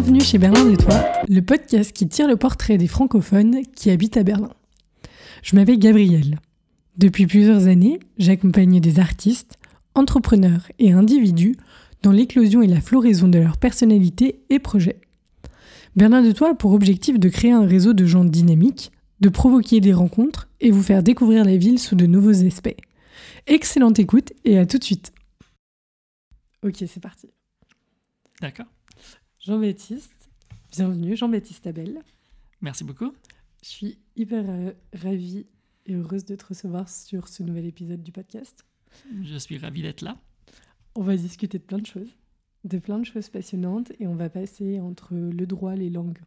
Bienvenue chez Berlin de Toi, le podcast qui tire le portrait des francophones qui habitent à Berlin. Je m'appelle Gabrielle. Depuis plusieurs années, j'accompagne des artistes, entrepreneurs et individus dans l'éclosion et la floraison de leur personnalité et projets. Berlin de Toi a pour objectif de créer un réseau de gens dynamiques, de provoquer des rencontres et vous faire découvrir la ville sous de nouveaux aspects. Excellente écoute et à tout de suite. Ok, c'est parti. D'accord. Jean-Baptiste, bienvenue, Jean-Baptiste Abel. Merci beaucoup. Je suis hyper euh, ravie et heureuse de te recevoir sur ce nouvel épisode du podcast. Je suis ravie d'être là. On va discuter de plein de choses, de plein de choses passionnantes et on va passer entre le droit, les langues,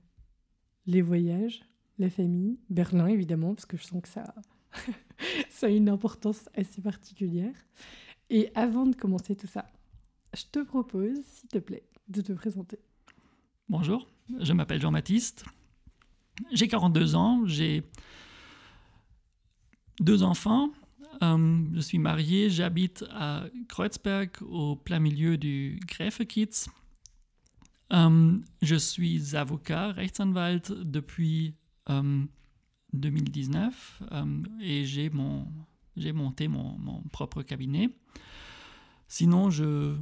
les voyages, la famille, Berlin évidemment, parce que je sens que ça, ça a une importance assez particulière. Et avant de commencer tout ça, je te propose, s'il te plaît, de te présenter. Bonjour, je m'appelle Jean-Baptiste. J'ai 42 ans, j'ai deux enfants. Euh, je suis marié, j'habite à Kreuzberg, au plein milieu du Gräfekiez. Euh, je suis avocat, Rechtsanwalt depuis 2019 euh, et j'ai mon j'ai monté mon, propre cabinet. Sinon, je,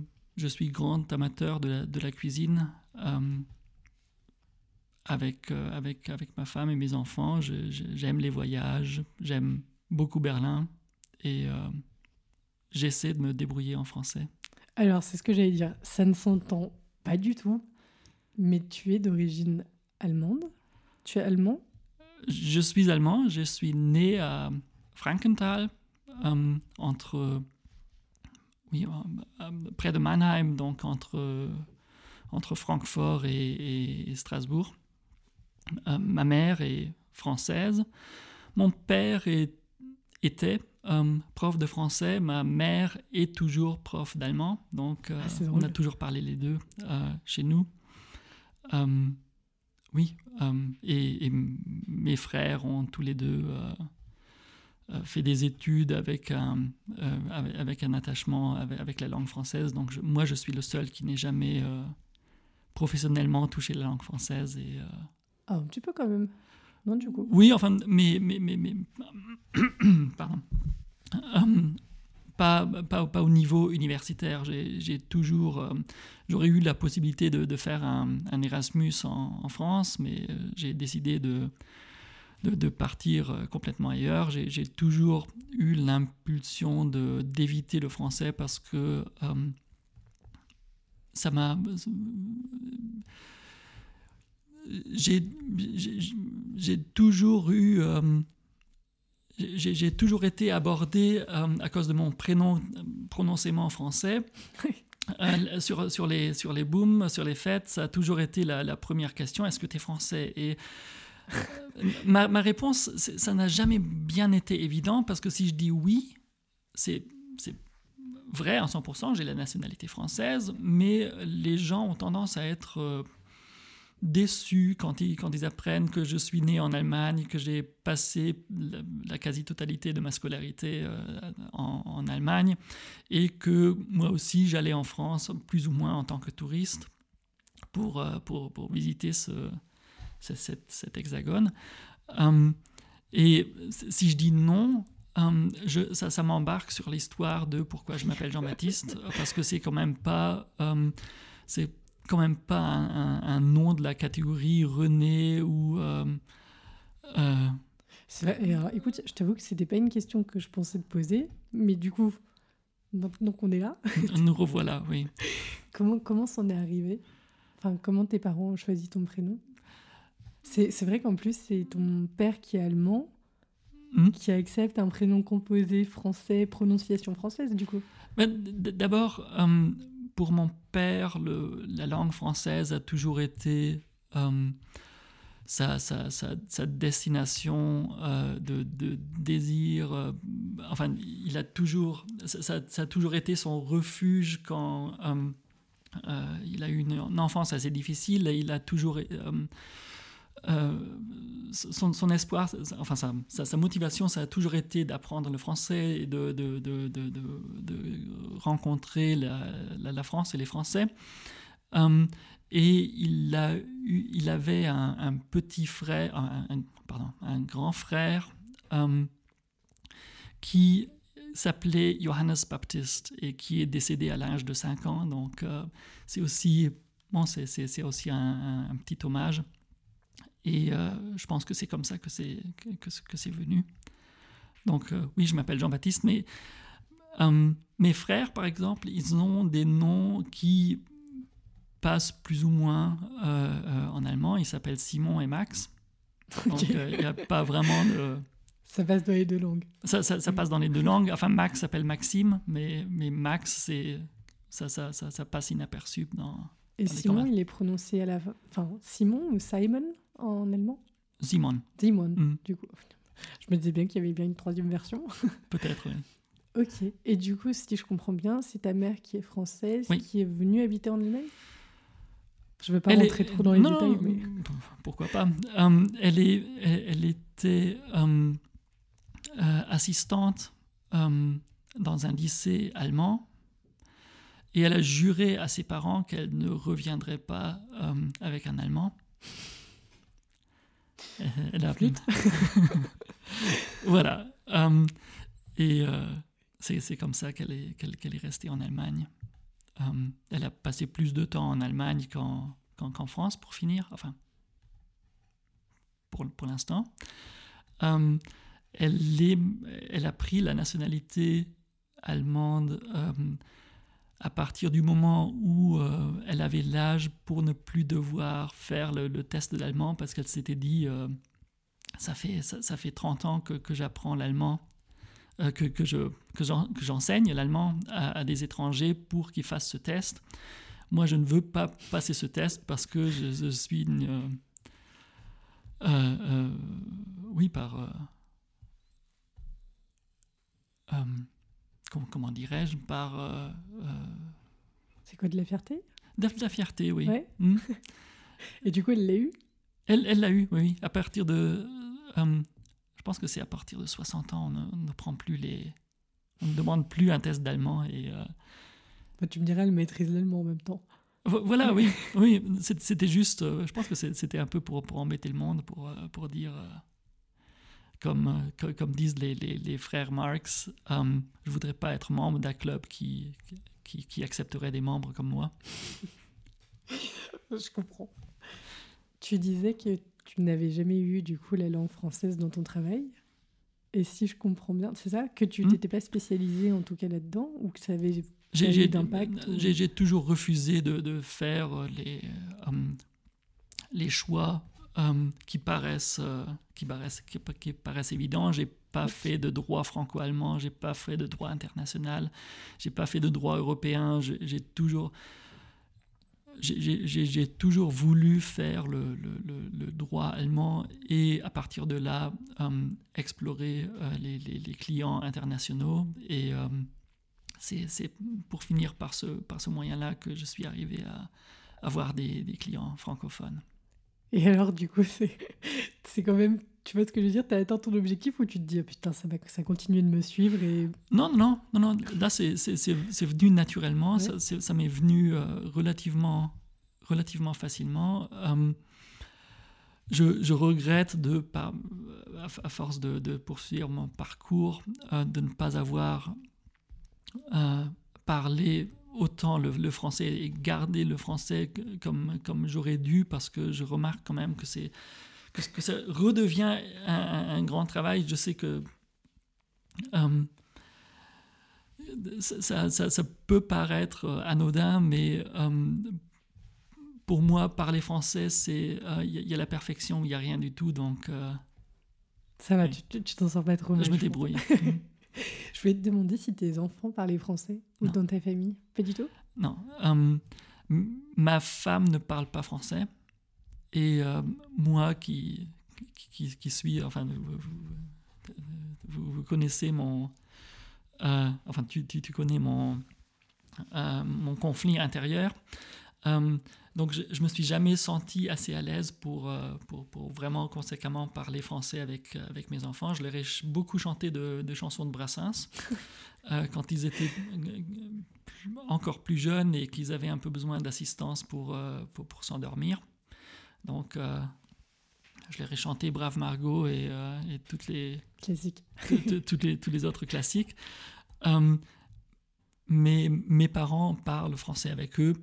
suis grand amateur de la cuisine. Euh, avec, euh, avec, avec ma femme et mes enfants, j'aime les voyages, j'aime beaucoup Berlin et j'essaie de me débrouiller en français. Alors, c'est ce que j'allais dire. Ça ne s'entend pas du tout, mais tu es d'origine allemande. Tu es allemand? Je suis allemand, je suis né à Frankenthal, euh, entre, oui, euh, près de Mannheim, donc entre, entre Francfort et, Strasbourg. Euh, ma mère est française. Mon père est, était prof de français. Ma mère est toujours prof d'allemand. Donc, ah, on a toujours parlé les deux chez nous. Oui, euh, et, mes frères ont tous les deux euh, euh, fait des études avec un, avec, un attachement avec, la langue française. Donc moi, je suis le seul qui n'ait jamais professionnellement touché la langue française. Et, Ah, un petit peu quand même. Non, du coup. Oui, enfin, mais... mais, mais, mais pardon pas, pas, au niveau universitaire. J'ai toujours, euh, j'aurais eu la possibilité de, faire un, Erasmus en, France, mais euh, j'ai décidé de, de, partir euh, complètement ailleurs. J'ai toujours eu l'impulsion d'éviter le français parce que ça m'a j'ai toujours eu j'ai toujours été abordé euh, à cause de mon prénom prononcément français. Euh, sur, sur, les, sur les booms, sur les fêtes, ça a toujours été la, première question est-ce que tu es français? Et euh, ma, ma, réponse, ça n'a jamais bien été évident parce que si je dis oui, c'est vrai à 100%, j'ai la nationalité française, mais les gens ont tendance à être déçus quand ils, quand ils apprennent que je suis né en Allemagne, que j'ai passé la, quasi-totalité de ma scolarité euh, en, Allemagne et que moi aussi j'allais en France plus ou moins en tant que touriste pour, euh, pour, pour visiter ce, cet, hexagone. Hum, et si je dis non, hum, je, ça, ça m'embarque sur l'histoire de pourquoi je m'appelle Jean-Baptiste, parce que c'est quand même pas... Hum, c'est quand même pas un, nom de la catégorie René ou. Euh, euh, écoute, je t'avoue que c'était pas une question que je pensais te poser, mais du coup, donc, on est là. Nous revoilà, oui. comment comment s'en est arrivé? Enfin, comment tes parents ont choisi ton prénom? C'est vrai qu'en plus, c'est ton père qui est allemand, hmm? qui accepte un prénom composé français, prononciation française, du coup. D'abord, euh, pour mon père, le, la langue française a toujours été euh, sa, destination euh, de, désir. Euh, enfin, il a toujours, ça, a toujours été son refuge quand il a eu une, une, enfance assez difficile. Il a toujours euh, son, espoir, enfin sa, motivation, ça a toujours été d'apprendre le français et de, rencontrer la, France et les Français. et il, avait un, petit frère, pardon, un grand frère qui s'appelait Johannes Baptiste et qui est décédé à l'âge de 5 ans. Donc c'est aussi, bon, c'est, aussi un, petit hommage. Et je pense que c'est comme ça que c'est, que, que c'est venu. Donc oui, je m'appelle Jean-Baptiste, mais mes frères, par exemple, ils ont des noms qui passent plus ou moins euh, euh, en allemand. Ils s'appellent Simon et Max. Donc, euh, il n'y a pas vraiment de... Ça passe dans les deux langues. Ça, ça, passe dans les deux langues. Enfin, Max s'appelle Maxime, mais, mais Max, c'est ça, ça, ça, ça, passe inaperçu dans. Et Simon, il est prononcé à la Enfin, Simon ou Simon en allemand? Simon. Simon, mm. du coup. Je me disais bien qu'il y avait bien une troisième version. Peut-être, oui. Ok. Et du coup, si je comprends bien, c'est ta mère qui est française, qui est venue habiter en Allemagne? Je ne veux pas rentrer trop dans les détails, mais... Pourquoi pas euh, elle, est, elle, était euh, euh, assistante dans un lycée allemand et elle a juré à ses parents qu'elle ne reviendrait pas avec un Allemand. Elle a... Voilà. et c'est comme ça qu'elle est, qu'elle est restée en Allemagne. Euh, elle a passé plus de temps en Allemagne qu'en France, pour finir, enfin, pour, pour l'instant. Euh, elle, est, elle a pris la nationalité allemande euh, à partir du moment où elle avait l'âge pour ne plus devoir faire le, test de l'allemand parce qu'elle s'était dit ça, fait, ça, fait 30 ans que, j'apprends l'allemand euh, que, je, que j'enseigne l'allemand à, des étrangers pour qu'ils fassent ce test. Moi, je ne veux pas passer ce test parce que je, suis euh, euh, oui, par... comment, comment dirais-je Par... C'est quoi de la fierté? de, la fierté, oui. Hmm. Et du coup, elle l'a eu? Elle l'a eu, oui. À partir de... Je pense que c'est à partir de 60 ans, on ne, prend plus les. On ne demande plus un test d'allemand et. Euh, bah, tu me dirais, elle maîtrise l'allemand en même temps. Voilà, oui, oui, c'était juste. Euh, je pense que c'était un peu pour, pour embêter le monde, pour, euh, pour dire. Comme, comme, disent les, les, les frères Marx, je je voudrais pas être membre d'un club qui, qui, qui accepterait des membres comme moi. je comprends. Tu disais que tu n'avais jamais eu du coup la langue française dans ton travail. Et si je comprends bien, c'est ça Que tu hmm? t'étais pas spécialisé en tout cas là-dedans ou que ça avait j'ai d'impact J'ai toujours refusé de, de faire les, euh, les choix euh, qui, paraissent, euh, qui, paraissent, qui, paraissent évidents. J'ai pas fait de droit franco-allemand, j'ai pas fait de droit international, j'ai pas fait de droit européen. J'ai toujours j'ai toujours voulu faire le, le, droit allemand et à partir de là euh, explorer euh, les, les, clients internationaux. Et euh, c'est pour finir par ce, par ce moyen-là que je suis arrivé à avoir des, des clients francophones. Et alors, du coup, c'est quand même tu vois ce que je veux dire? Tu as atteint ton objectif ou tu te dis oh, putain, ça, ça continue de me suivre et... Non, non, non, non. Là, c'est venu naturellement. Ça, ça m'est venu euh, relativement, relativement facilement. Euh, je, je, regrette de, par, à, force de, de, poursuivre mon parcours, euh, de ne pas avoir parlé autant le, le, français et garder le français comme, comme j'aurais dû parce que je remarque quand même que c'est que, ça redevient un, grand travail. Je sais que euh, ça, ça, peut paraître anodin, mais euh, pour moi, parler français, c'est il euh, y, a la perfection, il n'y a rien du tout, donc. ça va, tu t'en sors pas trop mal. Je me débrouille. je voulais te demander si tes enfants parlaient français ou dans ta famille. Pas du tout? Non. ma femme ne parle pas français. Et euh, moi qui, qui, qui, suis, enfin, vous, vous, connaissez mon, euh, enfin, tu, tu, tu, connais mon, euh, mon conflit intérieur. Donc, je, je me suis jamais senti assez à l'aise pour, pour, pour, vraiment conséquemment parler français avec, avec mes enfants. Je leur ai beaucoup chanté de, de chansons de Brassens quand ils étaient encore plus jeunes et qu'ils avaient un peu besoin d'assistance pour, pour, pour s'endormir. Donc, je leur ai chanté Brave Margot et, et toutes les classiques, toutes les, tous les autres classiques. mais mes parents parlent français avec eux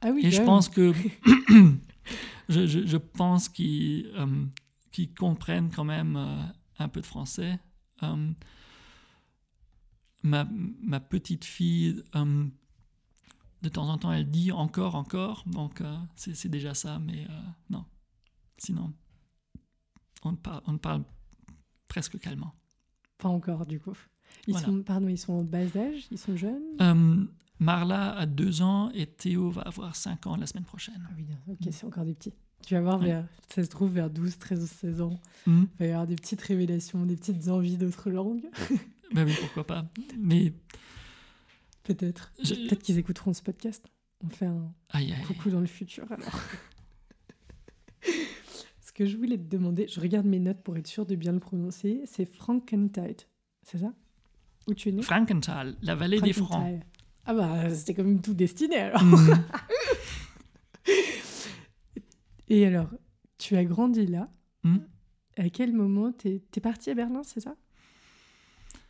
ah oui, et je pense que je, je, je, pense qu'ils euh, qu comprennent quand même euh, un peu de français. Euh, ma, ma, petite fille, euh, de temps en temps, elle dit encore, encore, donc euh, c'est déjà ça, mais euh, non. Sinon, on parle, on parle presque calmement. Pas encore, du coup. Ils Voilà. sont, pardon, ils sont en bas âge, ils sont jeunes? Euh, Marla a deux ans et Théo va avoir cinq ans la semaine prochaine. Ah oui, ok, c'est encore des petits. Tu vas voir, Ouais. vers, ça se trouve, vers 12, 13, 16 ans, Hmm. il va y avoir des petites révélations, des petites envies d'autres langues. Ben oui, pourquoi pas. Mais Peut-être. Je- Peut-être qu'ils écouteront ce podcast. On fait un aïe, aïe. coucou dans le futur alors. Ce que je voulais te demander, je regarde mes notes pour être sûr de bien le prononcer, c'est Frankentide. C'est ça? Où tu es né? Frankenthal, la vallée des Francs. Ah bah, c'était quand même tout destiné alors. Mhm. Et alors, tu as grandi là. Mhm. À quel moment t'es es parti à Berlin, c'est ça?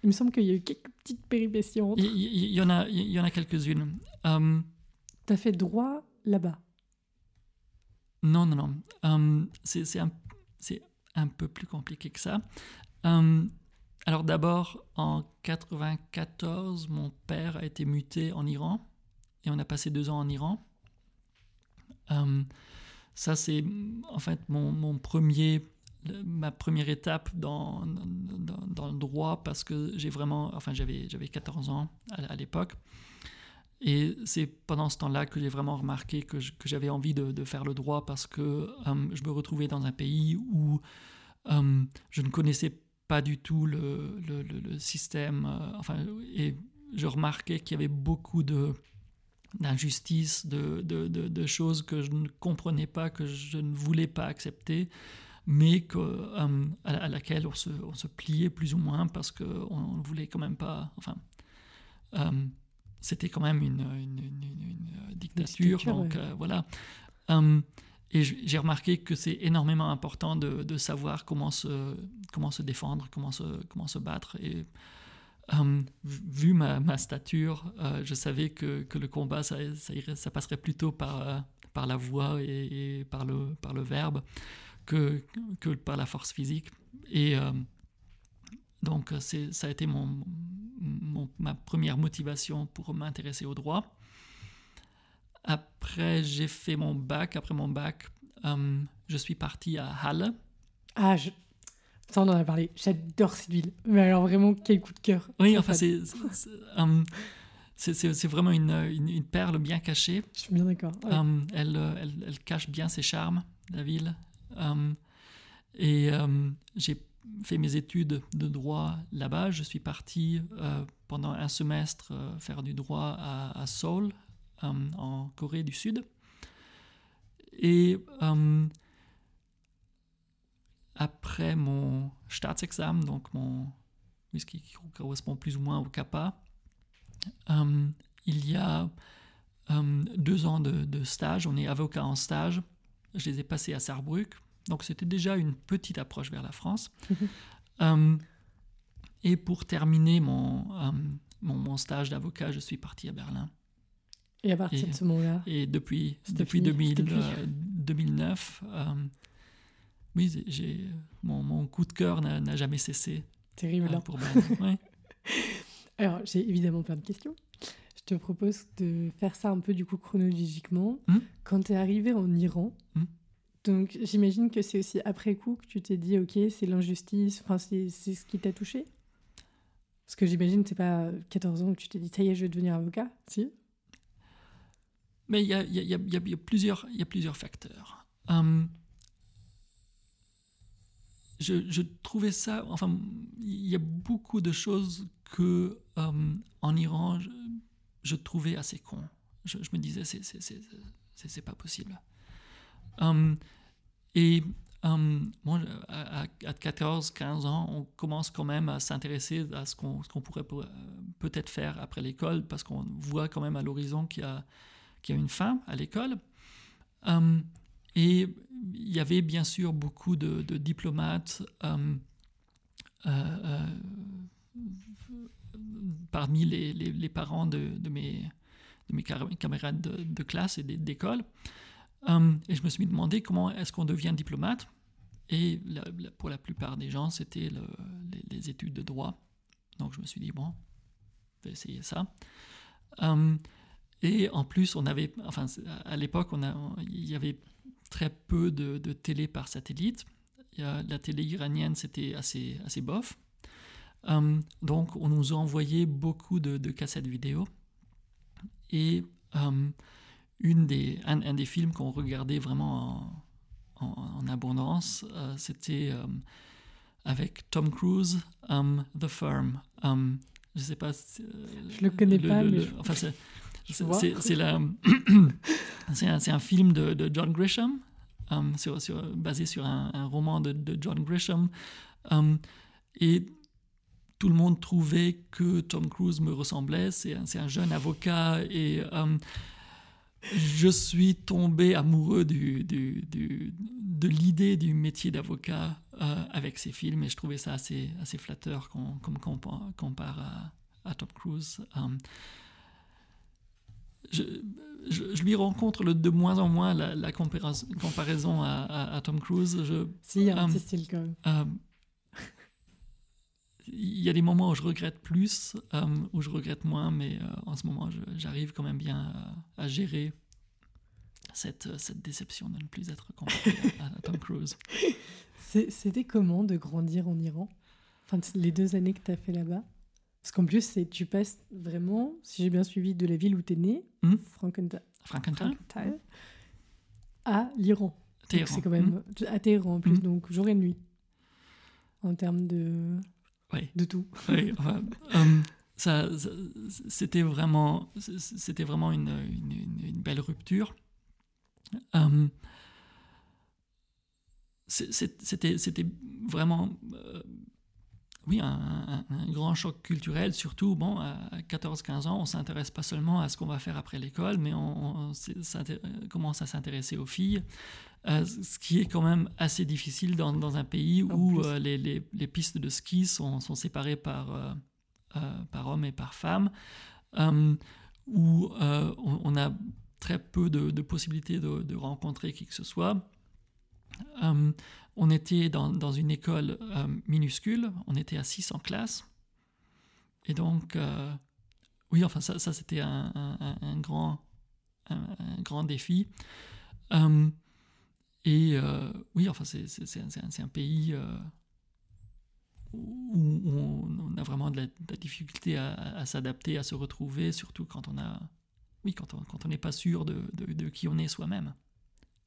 Il me semble qu'il y a eu quelques petites péripéties entre. Il y, en a, il y en a quelques-unes. Euh, T'as fait droit là-bas. non, non, non. Euh, c'est un, c'est un peu plus compliqué que ça. Euh, alors d'abord, en 94, mon père a été muté en Iran et on a passé deux ans en Iran. Euh, ça, c'est en fait mon, mon premier, ma première étape dans, dans, le droit parce que j'ai vraiment, enfin j'avais, j'avais 14 ans à, l'époque. Et c'est pendant ce temps-là que j'ai vraiment remarqué que, j'avais envie de, faire le droit parce que euh, je me retrouvais dans un pays où euh, je ne connaissais pas du tout le, système. euh, enfin, et je remarquais qu'il y avait beaucoup de d'injustices, de, de choses que je ne comprenais pas, que je ne voulais pas accepter, mais que, euh, à, à laquelle on se, on se pliait plus ou moins parce qu'on ne voulait quand même pas. Enfin, euh, c'était quand même une, une, une- une- une dictature, dictature, donc ouais. euh, voilà. Euh, et j'ai remarqué que c'est énormément important de, de savoir comment se, comment se défendre, comment se, comment se battre. Et euh, vu ma, ma stature, euh, je savais que, que le combat, ça, ça, irait- ça passerait plutôt par, euh, par la voix et, et par, le, par le verbe que, que par la force physique. Et euh, donc, ça a été mon, mon- ma première motivation pour m'intéresser au droit. Après, j'ai fait mon bac. Après mon bac, euh, je suis parti à Halle. Ah, je... ça on en a parlé. J'adore cette ville. Mais alors vraiment, quel coup de cœur. Oui, enfin, c'est, c'est- euh, c'est- c'est- vraiment une, une- une perle bien cachée. Je suis bien d'accord. ouais. Euh, elle, elle, elle cache bien ses charmes, la ville. Euh, et euh, j'ai fait mes études de droit là-bas. Je suis parti euh, pendant un semestre faire du droit à, Seoul, en Corée du Sud. Et après mon Staatsexamen, donc mon, ce qui correspond plus ou moins au CAPA, il y a deux ans de stage. On est avocat en stage. Je les ai passés à Saarbrück. Donc c'était déjà une petite approche vers la France. Mhm. Euh, et pour terminer mon, euh, mon, mon stage d'avocat, je suis parti à Berlin. Et à partir et- de ce moment-là, Et depuis, depuis fini, 2000, c'était plus. euh, 2009, euh, oui, j'ai- mon, mon coup de cœur n'a n'a jamais cessé terrible. hein. pour Berlin. Ouais. Alors, j'ai évidemment plein de questions. Je te propose de faire ça un peu du coup chronologiquement. Hmm. Quand tu es arrivé en Iran, Hmm. donc j'imagine que c'est aussi après coup que tu t'es dit, ok, c'est l'injustice, enfin, c'est ce qui t'a touché Parce que j'imagine que c'est pas 14 ans que tu t'es dit, ça y est, je vais devenir avocat, si Mais il y a, y a- y a- y a- plusieurs, il y a plusieurs facteurs. Euh, je, je trouvais ça, enfin, il y a beaucoup de choses que euh, en Iran, je, trouvais assez con. je, me disais, c'est pas possible. Um, et um, moi, à, 14-15 ans, on commence quand même à s'intéresser à ce qu'on pourrait peut-être faire après l'école, parce qu'on voit quand même à l'horizon qu'il y, y, a une fin à l'école. Um, et il y avait bien sûr beaucoup de, diplomates euh, euh, parmi les, les, parents de, de, mes, de mes camarades de, classe et d'école. Euh, et je me suis demandé comment est-ce qu'on devient diplomate. Et pour la plupart des gens, c'était les, études de droit. Donc je me suis dit, bon, je vais essayer ça. et en plus, on avait, enfin, à l'époque, il y avait très peu de, de télé par satellite. la télé iranienne, c'était assez, assez bof. Euh, donc, on nous a envoyé beaucoup de, cassettes vidéo. Et euh, une des, un, des films qu'on regardait vraiment en, abondance, euh, c'était avec Tom Cruise, The Firm. je ne sais pas. Je le connais pas, mais. enfin, c'est un, un, film de, de John Grisham, sur, sur, basé sur un, un roman de, de, John Grisham. et tout le monde trouvait que Tom Cruise me ressemblait. C'est un, un, jeune avocat et euh, je suis tombé amoureux du, du, du, de l'idée du métier d'avocat euh, avec ces films et je trouvais ça assez, assez flatteur comme on, compare à, à, Tom Cruise. Euh, je, je, lui rencontre le, de moins en moins la, comparaison, à, à, Tom Cruise. Je, si, il y a un petit style quand même il y a des moments où je regrette plus, euh, où je regrette moins, mais euh, en ce moment, j'arrive quand même bien à, gérer cette, euh, cette, déception de ne plus être comparé à, Tom Cruise. C'était comment de grandir en Iran? Enfin, Les deux années que tu as fait là-bas? Parce qu'en plus, tu passes vraiment, si j'ai bien suivi, de la ville où tu es né, mmh. Frankenthal, à l'Iran. C'est quand même hmm? à Téhéran en plus, hmm. donc jour et nuit en termes de de tout. Euh, ça, c'était vraiment, c'était vraiment une, une, belle rupture. C'était, c'était vraiment, euh, oui, un, grand choc culturel, surtout, bon, à 14-15 ans, on s'intéresse pas seulement à ce qu'on va faire après l'école, mais on, commence à s'intéresser aux filles, euh, ce qui est quand même assez difficile dans, dans un pays où euh, les, les, les, pistes de ski sont, sont séparées par, euh, par hommes et par femmes, où on, a très peu de, de possibilités de, de, rencontrer qui que ce soit. On était dans, dans une école minuscule, on était à 600 classes. Et donc, oui, enfin, ça, c'était un, grand, un, grand défi. Et euh, oui, enfin, c'est un, pays euh, où, on, a vraiment de la, difficulté à, s'adapter, à se retrouver, surtout quand on a, oui, quand on quand n'est pas sûr de, de, qui on est soi-même.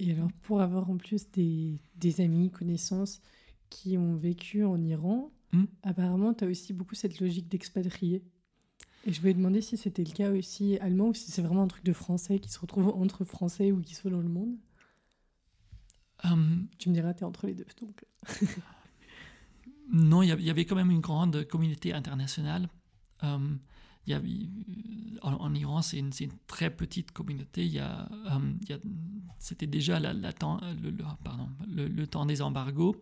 Et alors, pour avoir en plus des, des, amis, connaissances qui ont vécu en Iran, hmm? apparemment, tu as aussi beaucoup cette logique d'expatrié. Et je voulais demander si c'était le cas aussi allemand ou si c'est vraiment un truc de français qui se retrouve entre français ou qui soit dans le monde. Um, tu me diras, tu es entre les deux. Donc. non, il y, avait quand même une grande communauté internationale. Um, a, en, Iran, c'est une, très petite communauté. Il y a, um, c'était déjà temps, le, temps des embargos.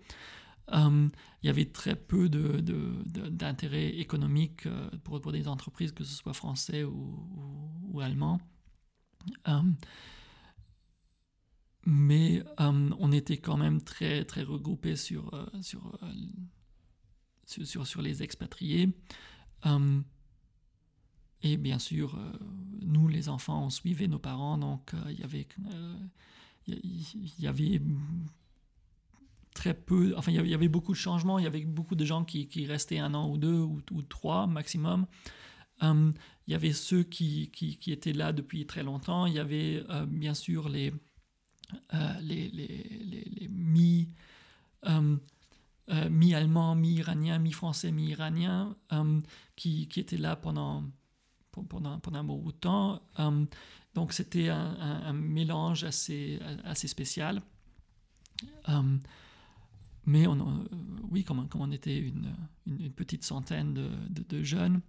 il y avait très peu d'intérêt économique euh, pour, des entreprises, que ce soit français ou, allemand mais euh, on était quand même très, très regroupés euh, euh, sur, les expatriés. Et bien sûr, nous, les enfants, on suivait nos parents, donc il y avait... il y avait très peu, enfin il y avait beaucoup de changements, il y avait beaucoup de gens qui, qui restaient un an ou deux ou, trois maximum. il y avait ceux qui, qui, qui, étaient là depuis très longtemps, il y avait bien sûr les, euh, les, les, les, mi, euh, euh, mi-allemand, mi-iranien, mi-français, mi-iranien qui, qui, étaient là pendant, pendant, pendant un bon temps. donc donc c'était un, mélange assez, assez spécial. mais on, oui, comme, comme, on était une, une, petite centaine de, de, jeunes,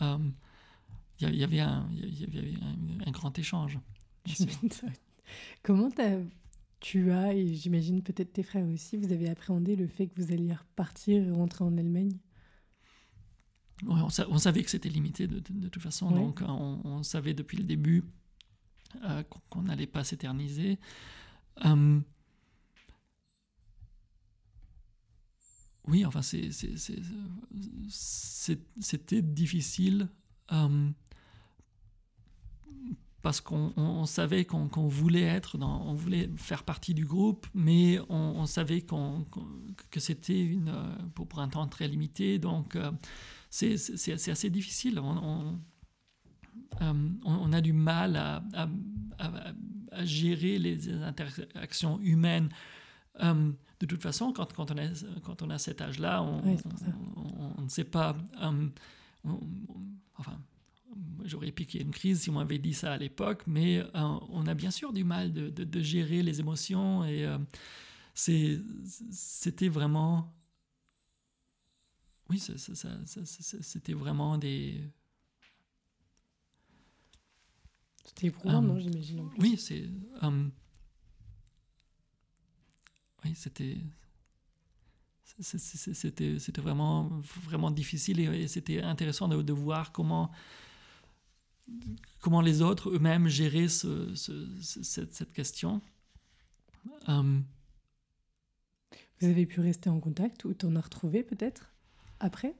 il y, avait un, y avait un, grand échange. Comment tu as, et j'imagine peut-être tes frères aussi, vous avez appréhendé le fait que vous alliez repartir et rentrer en Allemagne? On, savait que c'était limité de, toute façon, donc on, savait depuis le début euh, qu'on n'allait pas s'éterniser. Hum, oui, enfin, c'était difficile hum, parce qu'on savait qu'on voulait être, dans, on voulait faire partie du groupe, mais on, savait que c'était une pour, pour, un temps très limité, donc euh, c'est assez difficile. On, on, a du mal à, à, gérer les interactions humaines. Euh, de toute façon, quand, quand, on, a, quand on a cet âge-là, on, on, ne sait pas. enfin, j'aurais piqué une crise si on m'avait dit ça à l'époque, mais euh, on a bien sûr du mal de, de, gérer les émotions et euh, c'était vraiment. Oui, c'était vraiment des. C'était éprouvant, non, j'imagine. Oui, c'est. Euh, oui, c'était. C'était vraiment, vraiment difficile et, c'était intéressant de, de, voir comment comment les autres eux-mêmes géraient ce, cette, cette, question. Euh, Vous avez pu rester en contact ou t'en as retrouvé peut-être? Après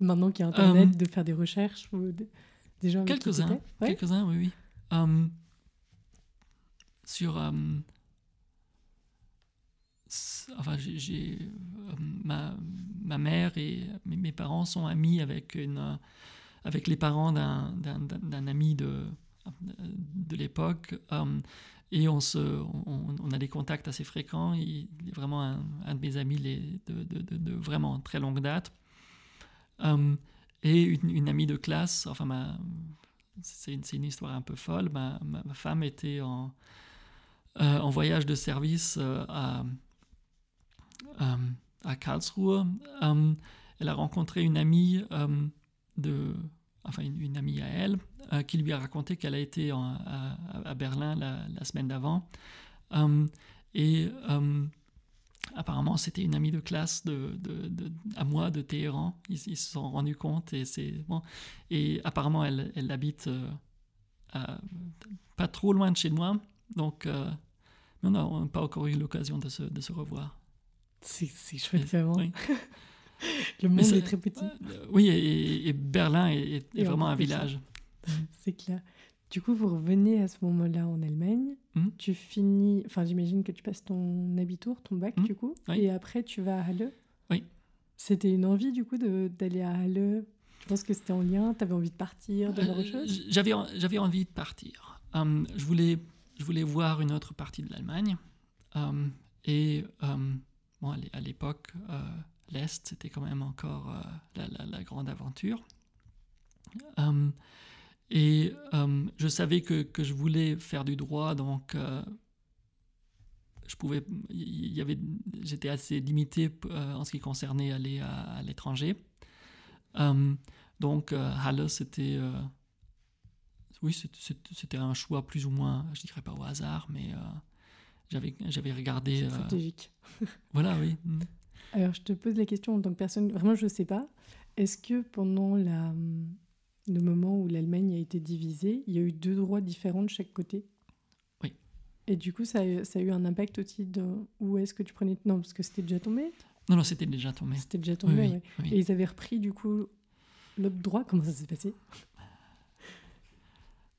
Maintenant qu'il y a Internet, euh, de faire des recherches ou des gens Quelques-uns, quelques-uns, oui, oui. Euh, sur... enfin, j'ai... Ma, ma, mère et mes, mes parents sont amis avec une avec les parents d'un ami de, de l'époque. Euh, et on, se, on, a des contacts assez fréquents. Il est vraiment un, de mes amis les, de, de, vraiment très longue date. Euh, et une, amie de classe, enfin, c'est une, une, histoire un peu folle. Ma, ma, femme était en, euh, en voyage de service à, à Karlsruhe. elle a rencontré une amie de, enfin une, amie à elle, euh, qui lui a raconté qu'elle a été à, Berlin la, semaine d'avant. Euh, et euh, apparemment, c'était une amie de classe de, de, à moi de Téhéran. Ils, se sont rendus compte et c'est bon. Et apparemment, elle, elle habite pas trop loin de chez moi, donc mais on n'a pas encore eu l'occasion de se, de se revoir. C'est chouette, vraiment. Le monde est très petit. Euh, oui, et, Berlin est, vraiment un village. C'est clair. Du coup, vous revenez à ce moment-là en Allemagne. Hmm. Tu finis, enfin, j'imagine que tu passes ton abitur, ton bac, hmm. du coup. Et après, tu vas à Halle. Oui. C'était une envie, du coup, d'aller à Halle. Je pense que c'était en lien? Tu avais envie de partir, de voir autre chose? J'avais envie de partir. Hum, je, voulais, je voulais voir une autre partie de l'Allemagne. Hum, et hum, bon, à l'époque, euh, l'Est, c'était quand même encore euh, la, grande aventure. Euh, et euh, je savais que, que, je voulais faire du droit, donc je pouvais, il y avait, j'étais assez limité en ce qui concernait aller à, l'étranger. donc Halle, c'était, oui, c'était un choix plus ou moins, je dirais pas au hasard, mais j'avais, j'avais regardé. Stratégique. voilà, oui. Alors, je te pose la question en tant que personne, vraiment, je ne sais pas. Est-ce que pendant la, le moment où l'Allemagne a été divisée, il y a eu deux droits différents de chaque côté? Oui. Et du coup, ça a, ça a eu un impact aussi de où est-ce que tu prenais. Non, parce que c'était déjà tombé? Non, non, c'était déjà tombé. C'était déjà tombé, oui, Et ils avaient repris, du coup, l'autre droit? Comment ça s'est passé?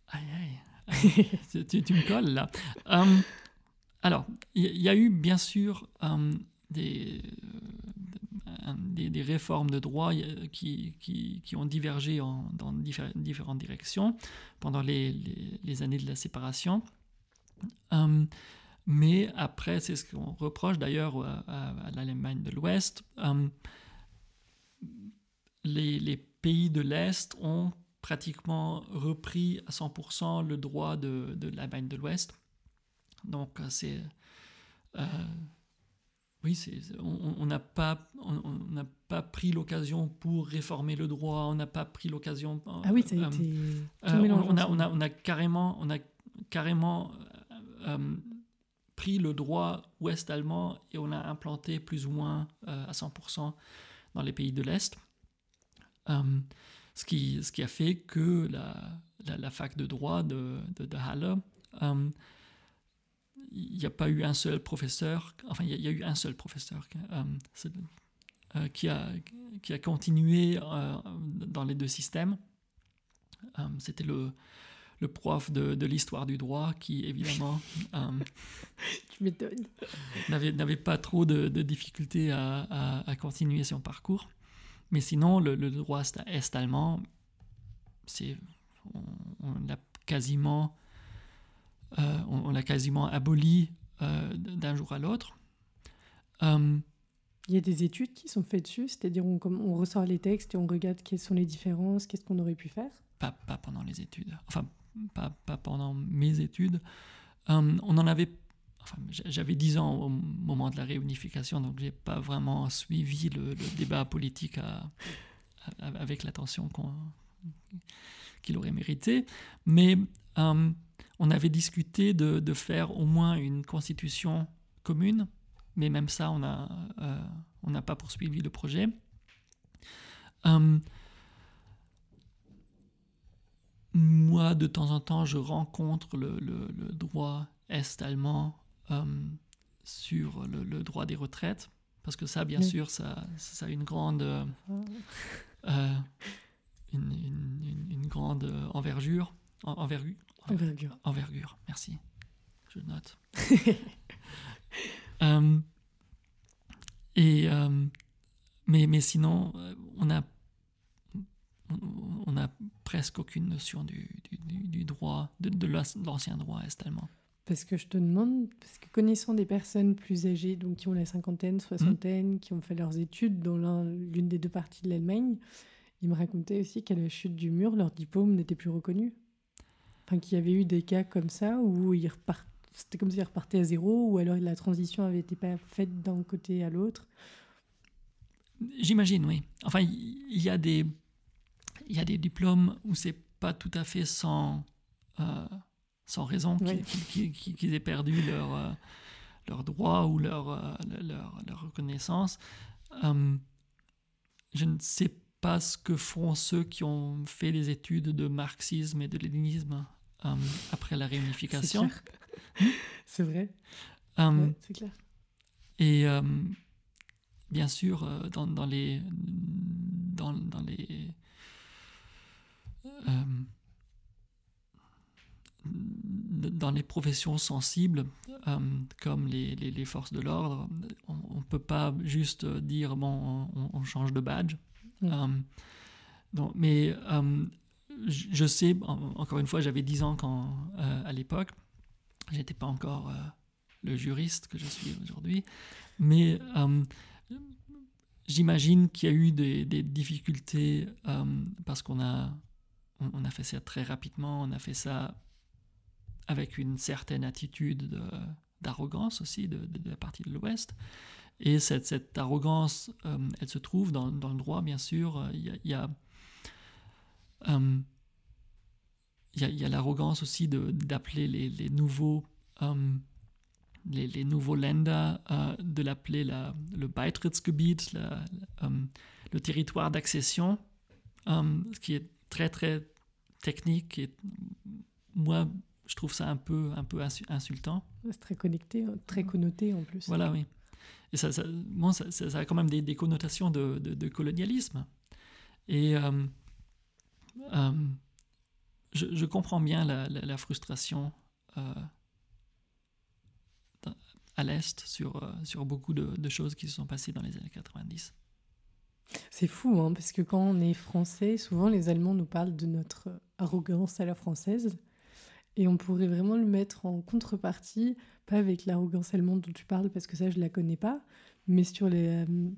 Aïe, aïe. tu, tu, me colles là. Hum, alors, il y, a eu bien sûr hum, des, des, réformes de droit qui, qui, qui ont divergé en, dans différentes directions pendant les, les, années de la séparation. Hum, mais après, c'est ce qu'on reproche d'ailleurs à, l'Allemagne de l'Ouest. Hum, les, les, pays de l'Est ont pratiquement repris à 100% le droit de, de l'Allemagne de l'Ouest. Donc c'est... oui, on n'a pas, on, n'a pas pris l'occasion pour réformer le droit, on n'a pas pris l'occasion... ah oui, ça a été... on, a, on, a, on, a, carrément, on a carrément pris le droit ouest-allemand et on l'a implanté plus ou moins euh, à 100% dans les pays de l'Est. Euh, ce, qui, ce qui a fait que la, la, fac de droit de, de, Halle, euh, il n'y a pas eu un seul professeur, enfin il y, a eu un seul professeur qui, a, qui a continué dans les deux systèmes. C'était le, le prof de, l'histoire du droit qui, évidemment, euh, n'avait pas trop de, difficultés à, continuer son parcours. Mais sinon, le, droit est-allemand, c'est, on, l'a quasiment, euh, on, l'a quasiment aboli euh, d'un jour à l'autre. Il y a des études qui sont faites dessus, c'est-à-dire on, on ressort les textes et on regarde quelles sont les différences, qu'est-ce qu'on aurait pu faire pas, pas pendant les études. Enfin, pas, pendant mes études. Euh, on en avait, enfin, j'avais 10 ans au moment de la réunification, donc j'ai pas vraiment suivi le, débat politique avec l'attention qu'il aurait mérité. Mais euh, on avait discuté de, faire au moins une constitution commune, mais même ça, on n'a euh, on n'a pas poursuivi le projet. moi, de temps en temps, je rencontre le, droit est-allemand euh, sur le, droit des retraites, parce que ça, bien sûr, ça, ça, a une grande, euh, euh, une, grande envergure. envergure, envergure. Envergure, merci. Je note. et, mais, mais sinon, on a on n'a presque aucune notion du, du, droit, de, de l'ancien droit est-allemand. Parce que je te demande, parce que connaissant des personnes plus âgées, donc qui ont la cinquantaine, soixantaine, hmm. qui ont fait leurs études dans l'une des deux parties de l'Allemagne, ils me racontaient aussi qu'à la chute du mur, leur diplôme n'était plus reconnu. Enfin, qu'il y avait eu des cas comme ça où ils c'était comme s'ils repartaient à zéro, ou alors la transition avait été pas faite d'un côté à l'autre. J'imagine, oui. Enfin, il y a des il y a des diplômes où c'est pas tout à fait sans, euh, sans raison qu'ils aient perdu leur, euh, leur droit ou leur, euh, leur, leur, reconnaissance. je ne sais pas ce que font ceux qui ont fait des études de marxisme et de léninisme après la réunification. C'est vrai. c'est clair. Et bien sûr, dans, dans, les, dans, dans les euh, dans les professions sensibles, euh, comme les, les, forces de l'ordre, on ne peut pas juste dire bon, on, change de badge. Mm. Euh, mais je sais, encore une fois, j'avais 10 ans quand, à l'époque, j'étais pas encore le juriste que je suis aujourd'hui, mais j'imagine qu'il y a eu des, difficultés parce qu'on a on, a fait ça très rapidement, on a fait ça avec une certaine attitude d'arrogance aussi de, la partie de l'Ouest. Et cette, arrogance, euh, elle se trouve dans, le droit, bien sûr. Il y a, il y a, l'arrogance aussi d'appeler les, nouveaux euh, les, les, nouveaux Länder, euh, de l'appeler le Beitrittsgebiet, le territoire d'accession, ce qui est très très technique et moi je trouve ça un peu un peu insultant. C'est très connecté, hein, très connoté en plus. Voilà oui. Et ça, ça, bon, ça, ça, a quand même des, des connotations de, de, colonialisme. Et euh, euh, je, comprends bien la, frustration euh, à l'Est sur, sur beaucoup de, choses qui se sont passées dans les années 90. C'est fou, hein, parce que quand on est français, souvent les Allemands nous parlent de notre arrogance à la française. Et on pourrait vraiment le mettre en contrepartie, pas avec l'arrogance allemande dont tu parles, parce que ça, je la connais pas, mais sur les, euh,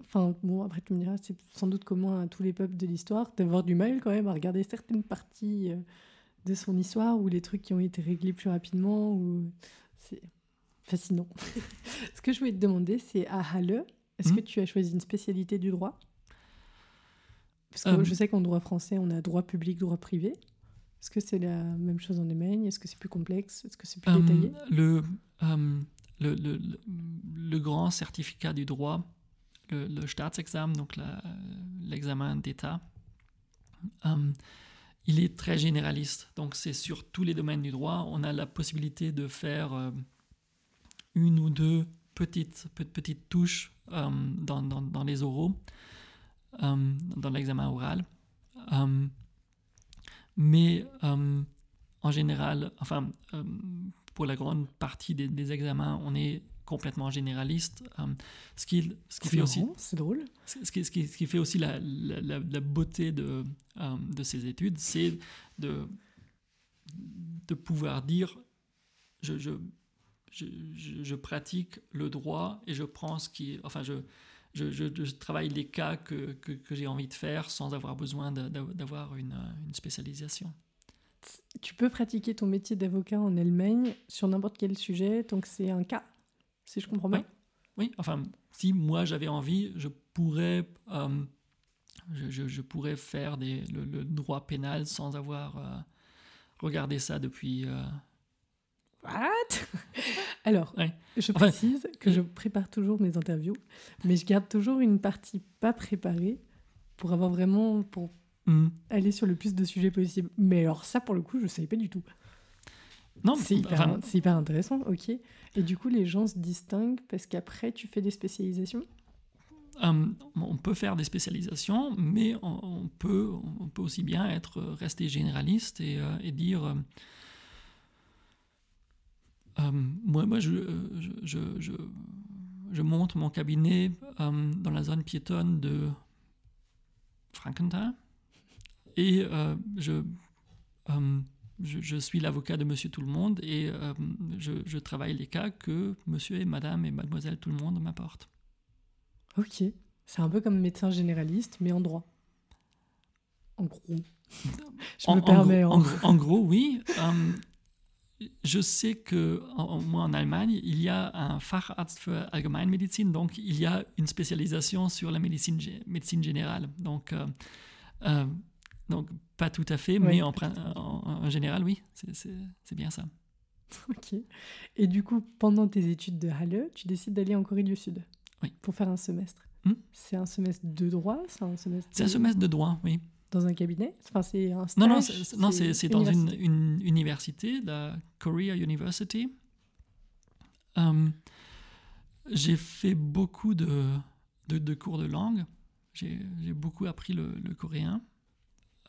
Enfin, bon, après, tu me diras, c'est sans doute commun à tous les peuples de l'histoire d'avoir du mal quand même à regarder certaines parties euh, de son histoire ou les trucs qui ont été réglés plus rapidement. Ou... C'est fascinant. Ce que je voulais te demander, c'est à Halle, est-ce Hmm? que tu as choisi une spécialité du droit? Parce que Euh, je sais qu'en droit français, on a droit public, droit privé. Est-ce que c'est la même chose en Allemagne? Est-ce que c'est plus complexe? Est-ce que c'est plus Euh, détaillé? le, euh, le, le, le- le grand certificat du droit, le, le Staatsexamen, donc l'examen d'État, euh, il est très généraliste. Donc c'est sur tous les domaines du droit. On a la possibilité de faire euh, une ou deux petites, pe- petites touches euh, dans, dans, les oraux, euh, dans l'examen oral. Mais en général, enfin, pour la grande partie des examens, on est complètement généraliste. euh, ce qui, ce qui fait aussi, c'est drôle. ce qui, ce qui- ce qui fait aussi la, la- la- la beauté de, euh, de ces études, c'est de, de pouvoir dire je, je, je, je- pratique le droit et je prends ce qui. Enfin, je, je, je- je travaille les cas que, que, que j'ai envie de faire sans avoir besoin d'avoir une, une spécialisation. Tu peux pratiquer ton métier d'avocat en Allemagne sur n'importe quel sujet, donc c'est un cas, si je comprends bien. Oui, enfin, si moi j'avais envie, je pourrais, euh, je, je- je pourrais faire des, le, le droit pénal sans avoir euh, regardé ça depuis. euh, What? Alors, Ouais. je Enfin, précise que je prépare toujours mes interviews, mais je garde toujours une partie pas préparée pour avoir vraiment pour hmm. aller sur le plus de sujets possible. Mais alors ça, pour le coup, je savais pas du tout. Non, C'est hyper, intéressant, ok. Et du coup, les gens se distinguent parce qu'après, tu fais des spécialisations? Euh, on peut faire des spécialisations, mais on, on peut, on peut aussi bien être resté généraliste et, euh, et dire. euh, euh, moi, moi je, je, je, je, monte mon cabinet euh, dans la zone piétonne de Frankenthal et euh, je, euh, je, je suis l'avocat de Monsieur Tout le Monde et euh, je, je travaille les cas que Monsieur et Madame et Mademoiselle Tout le Monde m'apportent. Ok. C'est un peu comme médecin généraliste, mais en droit. En gros. Je En- me en permets. gros-. En, gros- en gros, oui. Euh, je sais que moi en Allemagne, il y a un Facharzt für Allgemeinmedizin, donc il y a une spécialisation sur la médecine, gé- médecine générale. Donc, euh, euh, donc pas tout à fait, mais Ouais, en, général, oui, c'est- bien ça. Ok. Et du coup, pendant tes études de Halle, tu décides d'aller en Corée du Sud Oui. pour faire un semestre. Hmm? C'est un semestre de droit C'est un semestre C'est un semestre de droit, oui. dans un cabinet? Enfin, c'est un stage Non, non, c'est- dans une, université une université, la Korea University. Euh, j'ai fait beaucoup de, de, de cours de langue. J'ai j'ai beaucoup appris le, le coréen.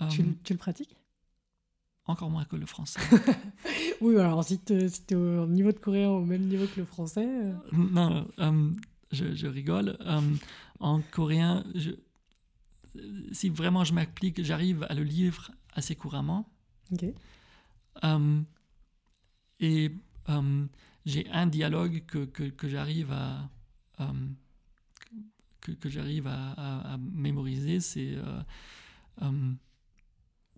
Euh, Tu, le- tu le pratiques? Encore moins que le français. Oui, alors si tu es au niveau de coréen au même niveau que le français. euh, non, euh, je, je rigole. En coréen, je, si vraiment je m'applique, j'arrive à le lire assez couramment. Ok. Euh, et j'ai un dialogue que, que, que j'arrive à que, que j'arrive à, à- à mémoriser, c'est euh,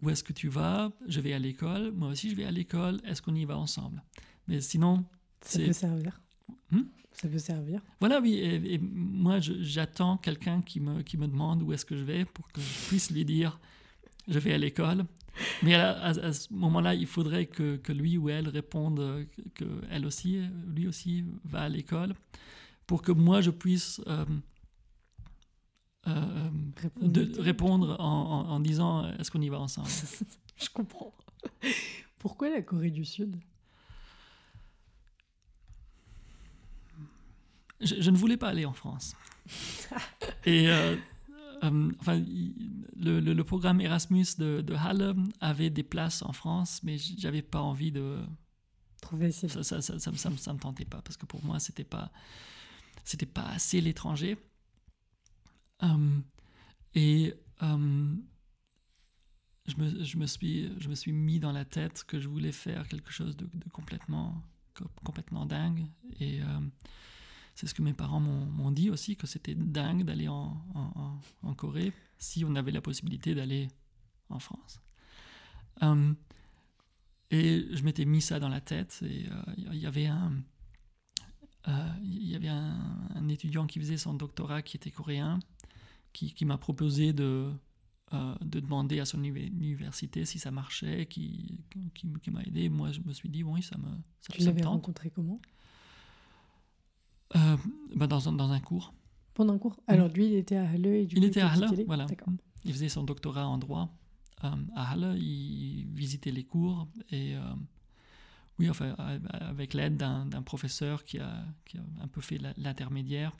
où est-ce que tu vas? Je vais à l'école. Moi aussi, je vais à l'école. Est-ce qu'on y va ensemble? Mais sinon, Ça peut servir. Hmm? Ça peut servir. voilà, oui. Et, et moi, j'attends quelqu'un qui me, qui me demande où est-ce que je vais pour que je puisse lui dire je vais à l'école. Mais à, à- à ce moment-là, il faudrait que, que lui ou elle réponde euh, que, que elle aussi, lui aussi va à l'école pour que moi je puisse euh, euh, de- répondre en, en- en disant euh, est-ce qu'on y va ensemble? Je comprends. Pourquoi la Corée du Sud? Je, je ne voulais pas aller en France. Et euh, euh, enfin, le, le- le programme Erasmus de, de Halle avait des places en France, mais j'avais pas envie de. Facile. Ça, ça, ça, ça, me- ça me- ça me tentait pas parce que pour moi, c'était pas, c'était pas assez l'étranger. Euh, et euh, je, me, je, me suis, je me suis mis dans la tête que je voulais faire quelque chose de, complètement, co- complètement dingue. Et euh, c'est ce que mes parents m'ont dit aussi, que c'était dingue d'aller en, en, Corée si on avait la possibilité d'aller en France. Et je m'étais mis ça dans la tête. Et il y avait un, il y avait un, étudiant qui faisait son doctorat qui était coréen, qui, qui m'a proposé de, euh, de demander à son université si ça marchait, qui, qui, qui m'a aidé. Moi, je me suis dit, oui, ça me ça, Tu l'avais rencontré comment? Euh, bah dans, un, dans un cours. Pendant un cours? Alors, lui, il était à Halle et du Il était à Halle, voilà. Il faisait son doctorat en droit euh, à Halle. Il visitait les cours et... oui, enfin, avec l'aide d'un professeur qui a, qui a, un peu fait l'intermédiaire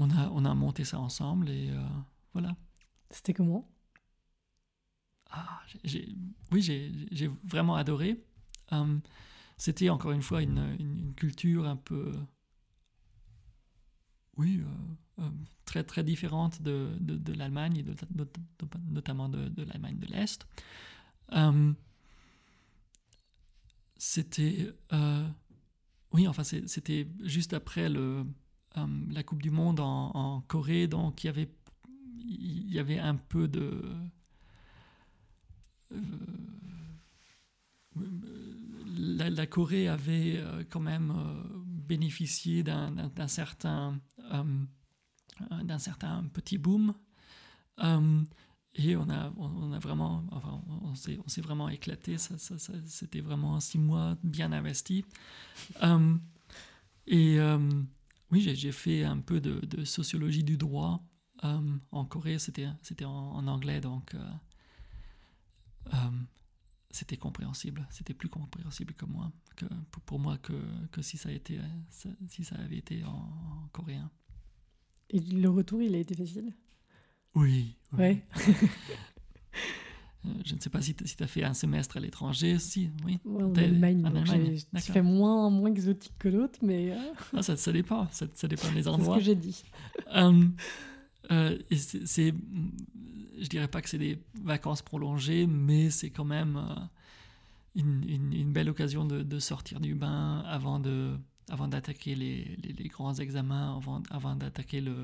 on a, on a monté ça ensemble et euh, voilà. C'était comment? Ah, Oui, j'ai vraiment adoré. Hum, c'était encore une fois une, une, culture un peu. Oui, euh, euh, très, très différente de, de, de l'Allemagne, et de, notamment de, l'Allemagne de l'Est. Hum, c'était. oui, enfin, c'était juste après le euh, la Coupe du Monde en, Corée, donc il y avait, il y avait un peu de... Euh, la, Corée avait euh, quand même bénéficié d'un certain, d'un certain petit boom. et on a, on a vraiment, enfin, on s'est vraiment éclaté. Ça, C'était vraiment six mois bien investis. et oui, j'ai fait un peu de, sociologie du droit euh, en Corée. C'était en, anglais, donc euh, euh, c'était compréhensible. C'était plus compréhensible que moi, que, pour, moi que, que, si, ça a été, si ça avait été en, coréen. Et le retour, il a été facile? Oui. oui. Ouais. Euh, je ne sais pas si tu as fait un semestre à l'étranger. Si, oui. en Allemagne. En Allemagne. fait moins, moins exotique que l'autre, mais. Euh, ah, ça, ça, dépend. Ça, ça dépend des endroits. C'est ce que j'ai dit. Um, euh, c'est, je dirais pas que c'est des vacances prolongées, mais c'est quand même une, une, belle occasion de, de, sortir du bain avant, de, avant d'attaquer les, les, les, grands examens, avant, avant d'attaquer le,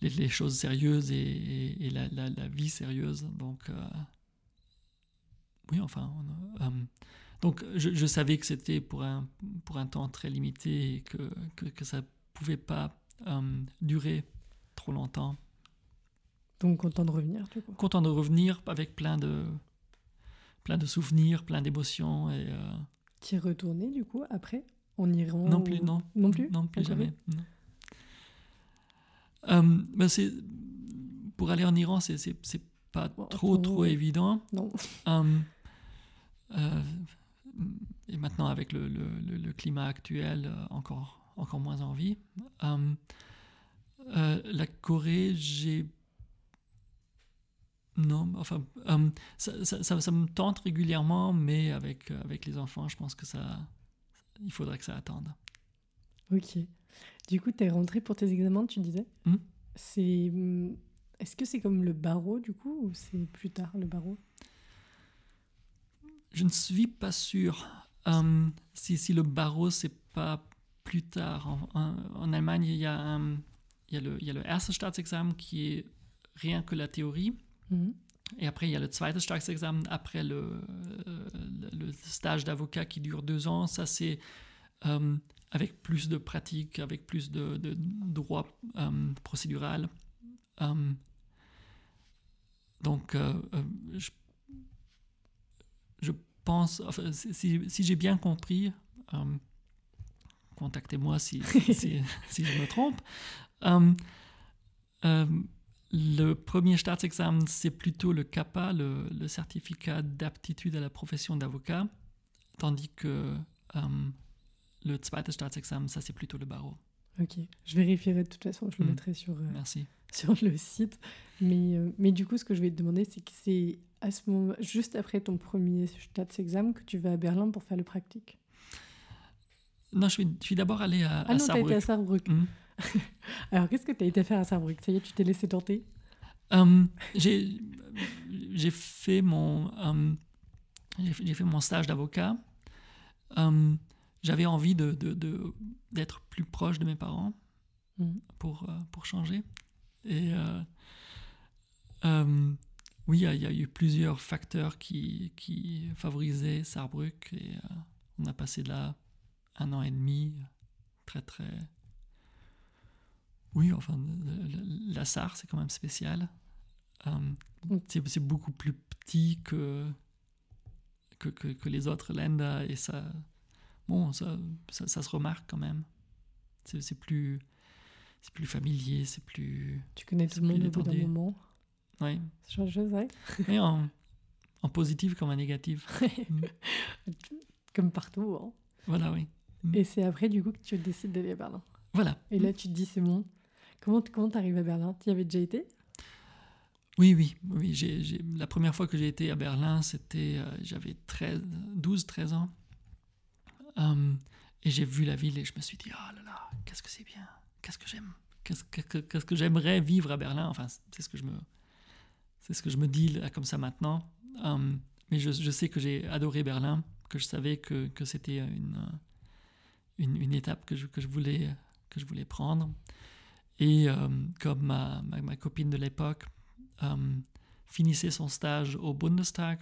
les, choses sérieuses et, la, la, vie sérieuse. Donc, euh, oui, enfin, euh, donc je, je, savais que c'était pour un, pour un temps très limité et que, que, que ça pouvait pas euh, durer trop longtemps. Donc content de revenir, tu Content de revenir avec plein de, plein de souvenirs, plein d'émotions et. Tu es retourné du coup après? En Iran Non plus, non. Non plus? Non plus jamais. Ben c'est, pour aller en Iran, c'est, c'est, c'est pas trop, trop évident. Non. Euh, euh, et maintenant, avec le, le, le, climat actuel, encore, encore moins envie. la Corée, j'ai. Non, enfin, ça, ça, ça, me tente régulièrement, mais avec, avec les enfants, je pense que ça. Il faudrait que ça attende. Ok. Du coup, tu es rentré pour tes examens, tu disais hmm C'est hmm, Est-ce que c'est comme le barreau, du coup, ou c'est plus tard, le barreau? Je ne suis pas sûr. Hum, si, si, le barreau, c'est pas plus tard. En, Allemagne, il y, a, il, y a le, il y a le Erste Staatsexamen qui est rien que la théorie. Mhm. Et après, il y a le Zweite Staatsexamen, après le, euh, le, stage d'avocat qui dure deux ans. Ça, c'est hum, avec plus de pratique, avec plus de, de droit euh, procédural. Euh, donc, euh, je, je, pense, si, si j'ai bien compris, contactez-moi si, si, si, je me trompe. le premier Staatsexamen, c'est plutôt le CAPA, le, le certificat d'aptitude à la profession d'avocat, tandis que le zweite Staatsexamen, ça c'est plutôt le barreau. Ok, je vérifierai de toute façon, je le mm. mettrai sur, euh, Merci. sur le site. Mais, euh, mais du coup, ce que je vais te demander, c'est que c'est à ce moment, juste après ton premier Staatsexamen, que tu vas à Berlin pour faire le pratique. Non, je suis, je suis d'abord allé à, ah à non, tu été à Saarbrück. Mm. Alors, qu'est-ce que tu as été faire à Saarbrück? Ça y est, tu t'es laissé tenter? Um, J'ai fait mon... Um, j'ai fait mon stage d'avocat. Um, j'avais envie de, d'être plus proche de mes parents Mhm. pour, euh, pour changer. Et euh, euh, oui, il y, a- il y a eu plusieurs facteurs qui, qui favorisaient Saarbrück et euh, on a passé là un an et demi, très très. Oui, enfin, la Sarre, c'est quand même spécial. Mm. c'est, c'est beaucoup plus petit que, que, que, que les autres Länder et ça, bon, ça, ça, ça se remarque quand même. C'est, c'est plus, c'est plus familier, c'est plus, Tu connais tout le monde au bout d'un moment. ouais, Ce genre de choses, ouais. mais en, en positif comme en négatif. Mm. Comme partout. hein. Voilà, oui. Et c'est après, du coup, que tu décides d'aller à Berlin. Voilà. Et là, tu te dis, c'est bon. Comment comment t'arrives à Berlin? Tu y avais déjà été? Oui, oui, oui. J'ai, j'ai- la première fois que j'ai été à Berlin, c'était, euh, j'avais 13, 12, 13 ans. Euh, et j'ai vu la ville et je me suis dit, oh là là, qu'est-ce que c'est bien, qu'est-ce que j'aime, qu'est-ce que, j'aimerais vivre à Berlin. Enfin, c'est ce que je me, c'est ce que je me dis comme ça maintenant. Euh, mais je, sais que j'ai adoré Berlin, que je savais que, que c'était une, une, étape que je, que, je voulais, que je voulais prendre. Et euh, comme ma, ma, copine de l'époque finissait son stage au Bundestag,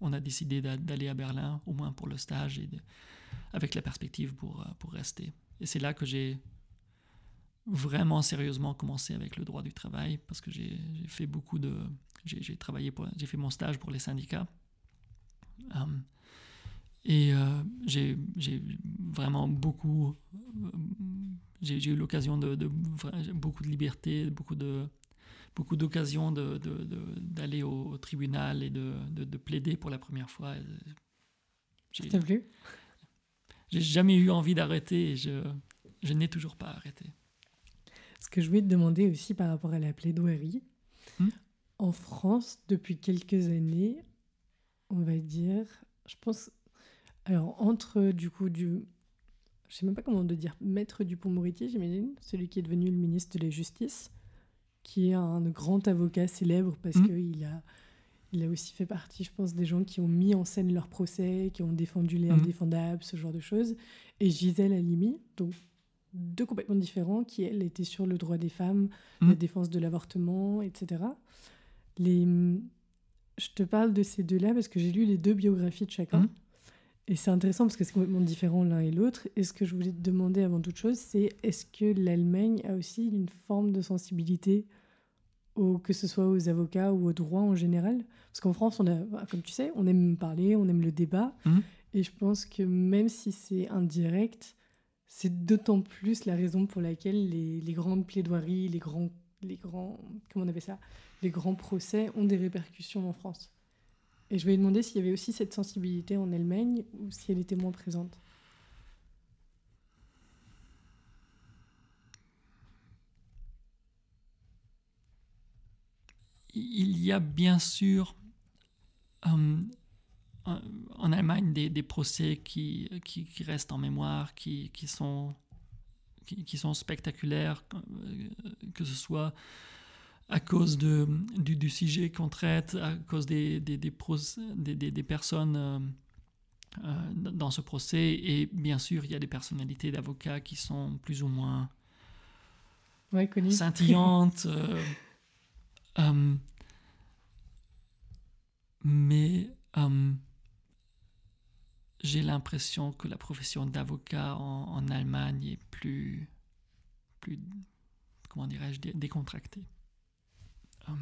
on a décidé d'a- d'aller à Berlin, au moins pour le stage, et avec la perspective pour, euh, pour rester. Et c'est là que j'ai vraiment sérieusement commencé avec le droit du travail, parce que j'ai fait beaucoup de... J'ai travaillé. J'ai fait mon stage pour les syndicats. Euh, et euh, j'ai vraiment beaucoup... euh, j'ai eu l'occasion de, de beaucoup de liberté, beaucoup de beaucoup d'occasions de, de- de- d'aller au, au tribunal et de, de- de plaider pour la première fois. J'ai Ça t'a plu? J'ai jamais eu envie d'arrêter et je, je n'ai toujours pas arrêté. Ce que je voulais te demander aussi par rapport à la plaidoirie. Hmm? En France, depuis quelques années, on va dire, je pense, alors entre du coup du, je sais même pas comment de dire, maître Dupont-Moretti, j'imagine, celui qui est devenu le ministre de la Justice, qui est un grand avocat célèbre parce Hmm. qu'il a, il a aussi fait partie, je pense, des gens qui ont mis en scène leur procès, qui ont défendu les Mhm. indéfendables, ce genre de choses. Et Gisèle Halimi, donc deux complètement différents, qui elle était sur le droit des femmes, la Mhm. défense de l'avortement, etc. Les... Je te parle de ces deux-là parce que j'ai lu les deux biographies de chacun. Et c'est intéressant parce que c'est complètement différent l'un et l'autre. Et ce que je voulais te demander avant toute chose, c'est est-ce que l'Allemagne a aussi une forme de sensibilité, que ce soit aux avocats ou au droit en général? Parce qu'en France, on a, comme tu sais, on aime parler, on aime le débat. Mhm. Et je pense que même si c'est indirect, c'est d'autant plus la raison pour laquelle les, les grandes plaidoiries, les grands, les grands, comment on appelle ça, les grands procès ont des répercussions en France. Et je vais demander s'il y avait aussi cette sensibilité en Allemagne ou si elle était moins présente. Il y a bien sûr euh, en Allemagne des, procès qui, restent en mémoire, qui sont spectaculaires, euh, que ce soit à cause de, du, du sujet qu'on traite, à cause des, des, des, personnes euh, euh, dans ce procès. Et bien sûr, il y a des personnalités d'avocats qui sont plus ou moins Ouais, connu. scintillante. euh, euh, mais j'ai l'impression que la profession d'avocat en, en Allemagne est plus, plus comment dirais-je, dé- décontractée. Euh,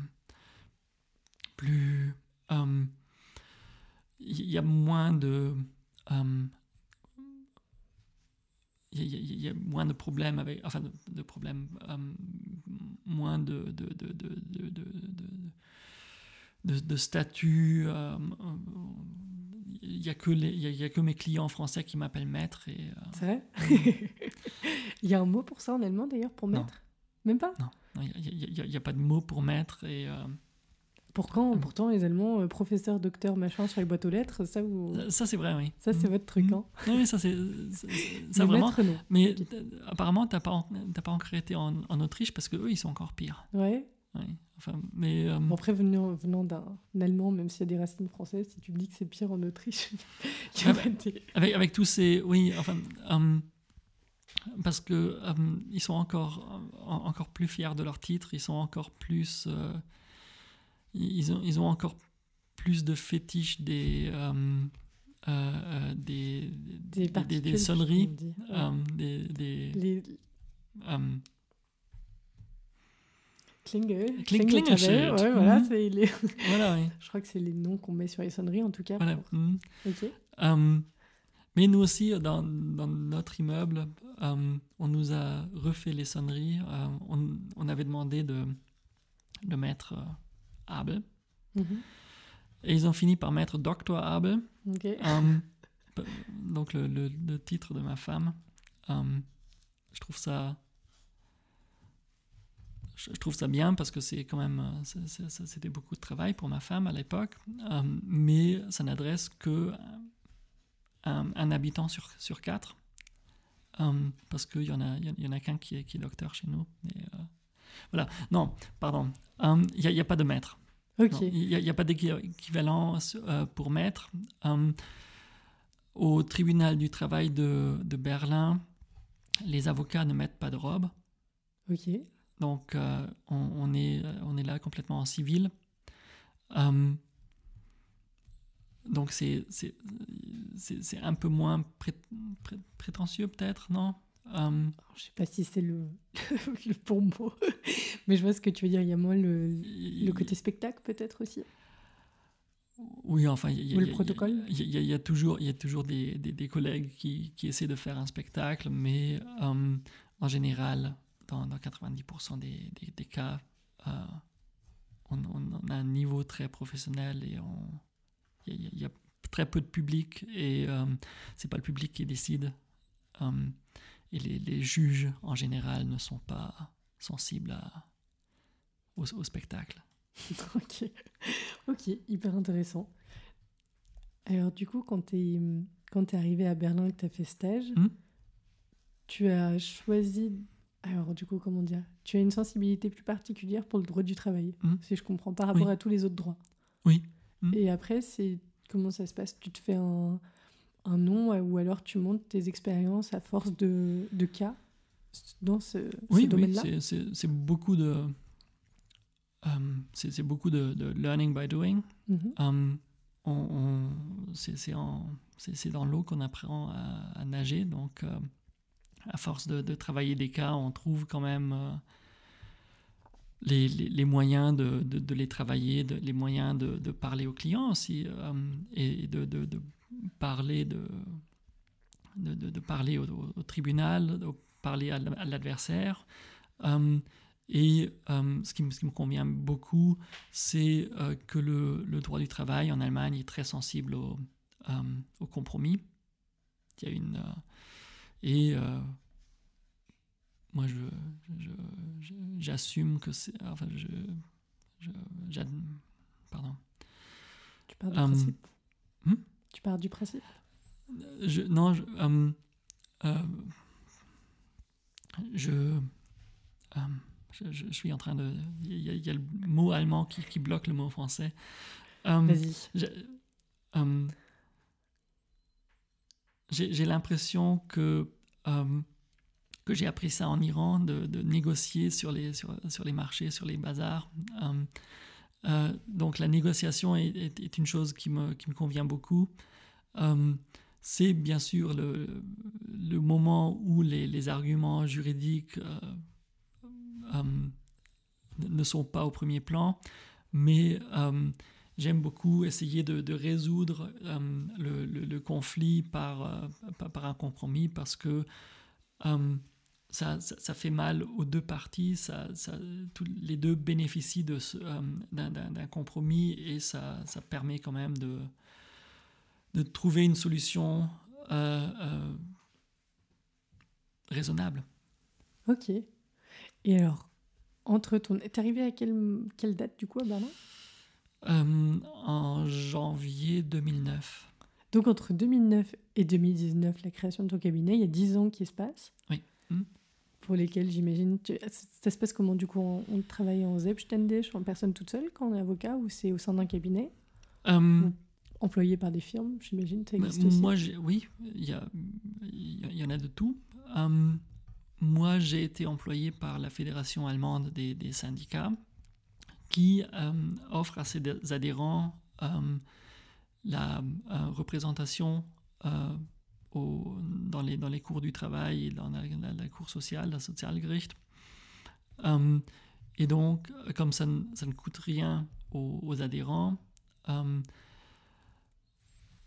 plus. euh, Il y a moins de. euh, il y, a- il y a moins de problèmes avec enfin de, de problèmes euh, moins de de de de de, de, de- de- de statut euh, euh, il y a que les il y a- il y a que mes clients français qui m'appellent maître et euh, C'est vrai Il y a un mot pour ça en allemand d'ailleurs, pour Non. maître? Même pas? Non non, il y a- pas de mot pour maître et euh, Pourtant, Mm. pourtant les Allemands, euh, professeur, docteur, machin sur les boîtes aux lettres, ça, vous... ça c'est vrai oui ça c'est Mm. votre truc. Mm. Hein. oui ça c'est ça Mais vraiment non. mais euh, apparemment t'as pas pas encore été en, en Autriche parce que eux ils sont encore pires Ouais. oui. Enfin, mais, euh, après, venant, venant d'un Allemand, même s'il y a des racines françaises, si tu me dis que c'est pire en Autriche, Ah, des- avec, avec tous ces. Oui, enfin. euh, parce que euh, ils sont encore, en- encore plus fiers de leur titre, ils sont encore plus. euh, ils, ont, ils ont encore plus de fétiches des. euh, des, des, des, particules, des sonneries, euh, des, des, Les Klingel, Kling- Klingeltabelle, Klingelschild. ouais, voilà, c'est les... voilà, oui. je crois que c'est les noms qu'on met sur les sonneries en tout cas. Voilà. pour- mhm. Mais nous aussi, dans, dans notre immeuble, euh, on nous a refait les sonneries. Euh, on, on avait demandé de, de mettre euh, Abel. Mhm. Et ils ont fini par mettre Dr. Abel. Euh, donc le, le- le titre de ma femme. Je trouve ça... Je trouve ça bien parce que c'est quand même... C'était beaucoup de travail pour ma femme à l'époque. Mais ça n'adresse que un, un habitant sur, sur quatre. Euh, parce qu'il y en a, y en- a qu'un qui est, qui est docteur chez nous. Mais, euh, voilà. Non, pardon. Euh, Il n'y a, il y a pas de maître. Il n'y a, il y a pas d'équivalent euh, pour maître. Euh, au tribunal du travail de, de Berlin, les avocats ne mettent pas de robe. Ok. Donc, euh, on, on est, on est là complètement en civil. Euh, donc, c'est un peu moins pré- pré- prétentieux, peut-être, non? Alors, je sais pas si c'est le, le bon mot, mais je vois ce que tu veux dire. Il y a moins le, le côté spectacle peut-être aussi? Oui, enfin, il y, a- le il y a- protocole? il y a- il y a- il y a toujours, il y a toujours des, des- des collègues qui, qui essaient de faire un spectacle, mais euh, en général, dans, dans 90% des, des- cas, euh, on, on- on a un niveau très professionnel et on, il y, a- il y a très peu de public et euh, c'est pas le public qui décide. Euh, et les, les juges, en général, ne sont pas sensibles à- au, au spectacle. ok. Ok, hyper intéressant. Alors du coup, quand tu es, quand t'es arrivé à Berlin et que tu as fait stage, Hmm? tu as choisi... Alors du coup, comment dire Tu as une sensibilité plus particulière pour le droit du travail, Hmm? si je comprends, par rapport Oui. à tous les autres droits. Oui. Hmm. Et après, c'est comment ça se passe? Tu te fais un, un nom euh, ou alors tu montes tes expériences à force de, de cas dans ce, Oui, oui, domaine-là? c'est- c'est beaucoup de. euh, c'est beaucoup de, de learning by doing. Mhm. Euh, on, on- c'est dans l'eau qu'on apprend à, à nager. Donc, euh, à force de, de travailler des cas, on trouve quand même euh, les, moyens de, les travailler, les moyens de, parler aux clients aussi, euh, et de, parler de, parler au, tribunal, de parler à l'adversaire. Euh, et euh, ce, qui, me- convient beaucoup, c'est que le, droit du travail en Allemagne est très sensible au, compromis. Il y a une. et moi, je, j'assume que c'est. Enfin, je. je j'ad- pardon. Tu pars du Euh, principe. hmm Tu pars du principe. Je, non, je, euh, euh, je, euh, je, suis en train de. Il y, a- il y a le mot allemand qui, qui bloque le mot français. Vas-y. j'ai j'ai l'impression que, que j'ai appris ça en Iran, de, négocier sur les, sur, sur les marchés, sur les bazars. Euh, euh, donc la négociation est, une chose qui me, qui me convient beaucoup. Euh, c'est bien sûr le, le moment où les, arguments juridiques ne sont pas au premier plan, mais j'aime beaucoup essayer de, résoudre le, conflit par, par, un compromis parce que ça, ça, ça fait mal aux deux parties, ça, ça, tous les deux bénéficient de euh, d'un, compromis et ça, ça permet quand même de, de trouver une solution euh, euh, raisonnable. Ok. Et alors, entre ton... T'es arrivé à quelle, quelle date du coup à Berlin? En janvier 2009. Donc entre 2009 et 2019, la création de ton cabinet, il y a 10 ans qui se passent. Oui. Hmm. Pour lesquels j'imagine. Ça se passe comment du coup On, travaille en Selbstständig, en personne toute seule quand on est avocat ou c'est au sein d'un cabinet? Employé par des firmes, j'imagine, ça existe aussi? Moi, oui, il y, y, en a de tout. moi, j'ai été employé par la Fédération allemande des, des syndicats qui offre à ses adhérents la représentation dans, les, cours du travail et dans la, la, cour sociale, la Sozialgericht. Euh, et donc, comme ça, ne coûte rien aux, adhérents, euh,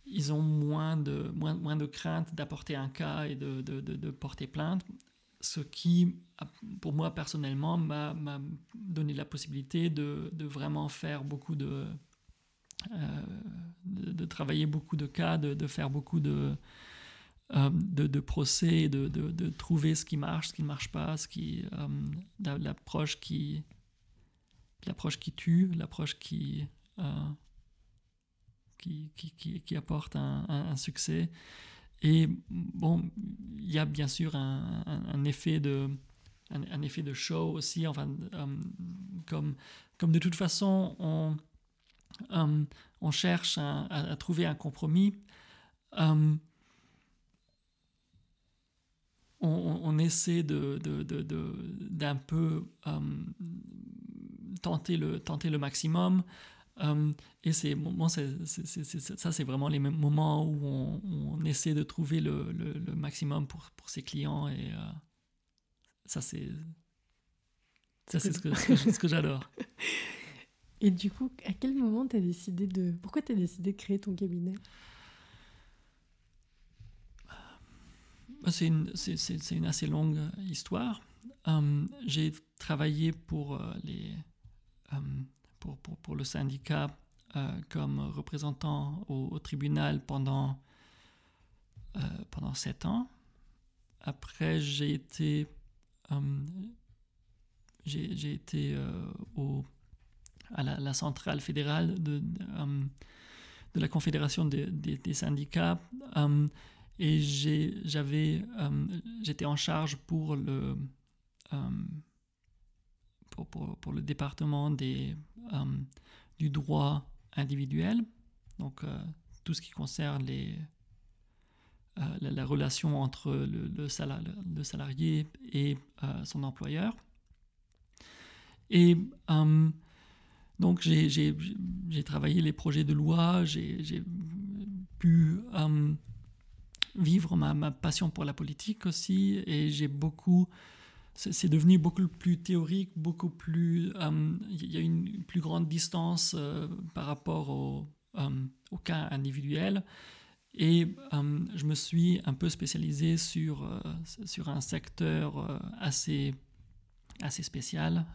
ils ont moins de, moins, de crainte d'apporter un cas et de, de, de, porter plainte, ce qui, pour moi personnellement, m'a donné la possibilité de, vraiment faire beaucoup de, euh, de, travailler beaucoup de cas, de, faire beaucoup de, euh, de, procès, de, de, trouver ce qui marche, ce qui ne marche pas, ce qui, euh, l'approche qui, l'approche qui tue, l'approche qui, euh, qui, qui, qui, apporte un, un, succès. Et bon, il y a bien sûr un, un effet de un, effet de show aussi, enfin, comme, comme de toute façon on, on cherche à, trouver un compromis on, essaie de, d'un peu euh, tenter, le, tenter le maximum. Euh, et c'est, ça, c'est vraiment les moments où on, essaie de trouver le, maximum pour, pour ses clients. Et euh, ça, c'est, ça, c'est ce que, ce que j'adore. Et du coup, à quel moment tu as décidé de... Pourquoi tu as décidé de créer ton cabinet? C'est une, assez longue histoire. Euh, j'ai travaillé pour, euh, euh, pour, le syndicat comme représentant au, tribunal pendant, sept ans. Après, j'ai été, au, à la, centrale fédérale de, la Confédération des syndicats et j'avais, euh, j'étais en charge pour le, euh, pour, le département des, euh, du droit individuel, donc tout ce qui concerne les, la, relation entre le, le, le salarié et son employeur. Et donc j'ai travaillé les projets de loi, j'ai pu vivre ma, passion pour la politique aussi. Et j'ai beaucoup. C'est devenu beaucoup plus théorique, beaucoup plus. Euh, il y a une plus grande distance euh, par rapport au, euh, au, cas individuel. Et je me suis un peu spécialisé sur, sur un secteur assez, assez spécial,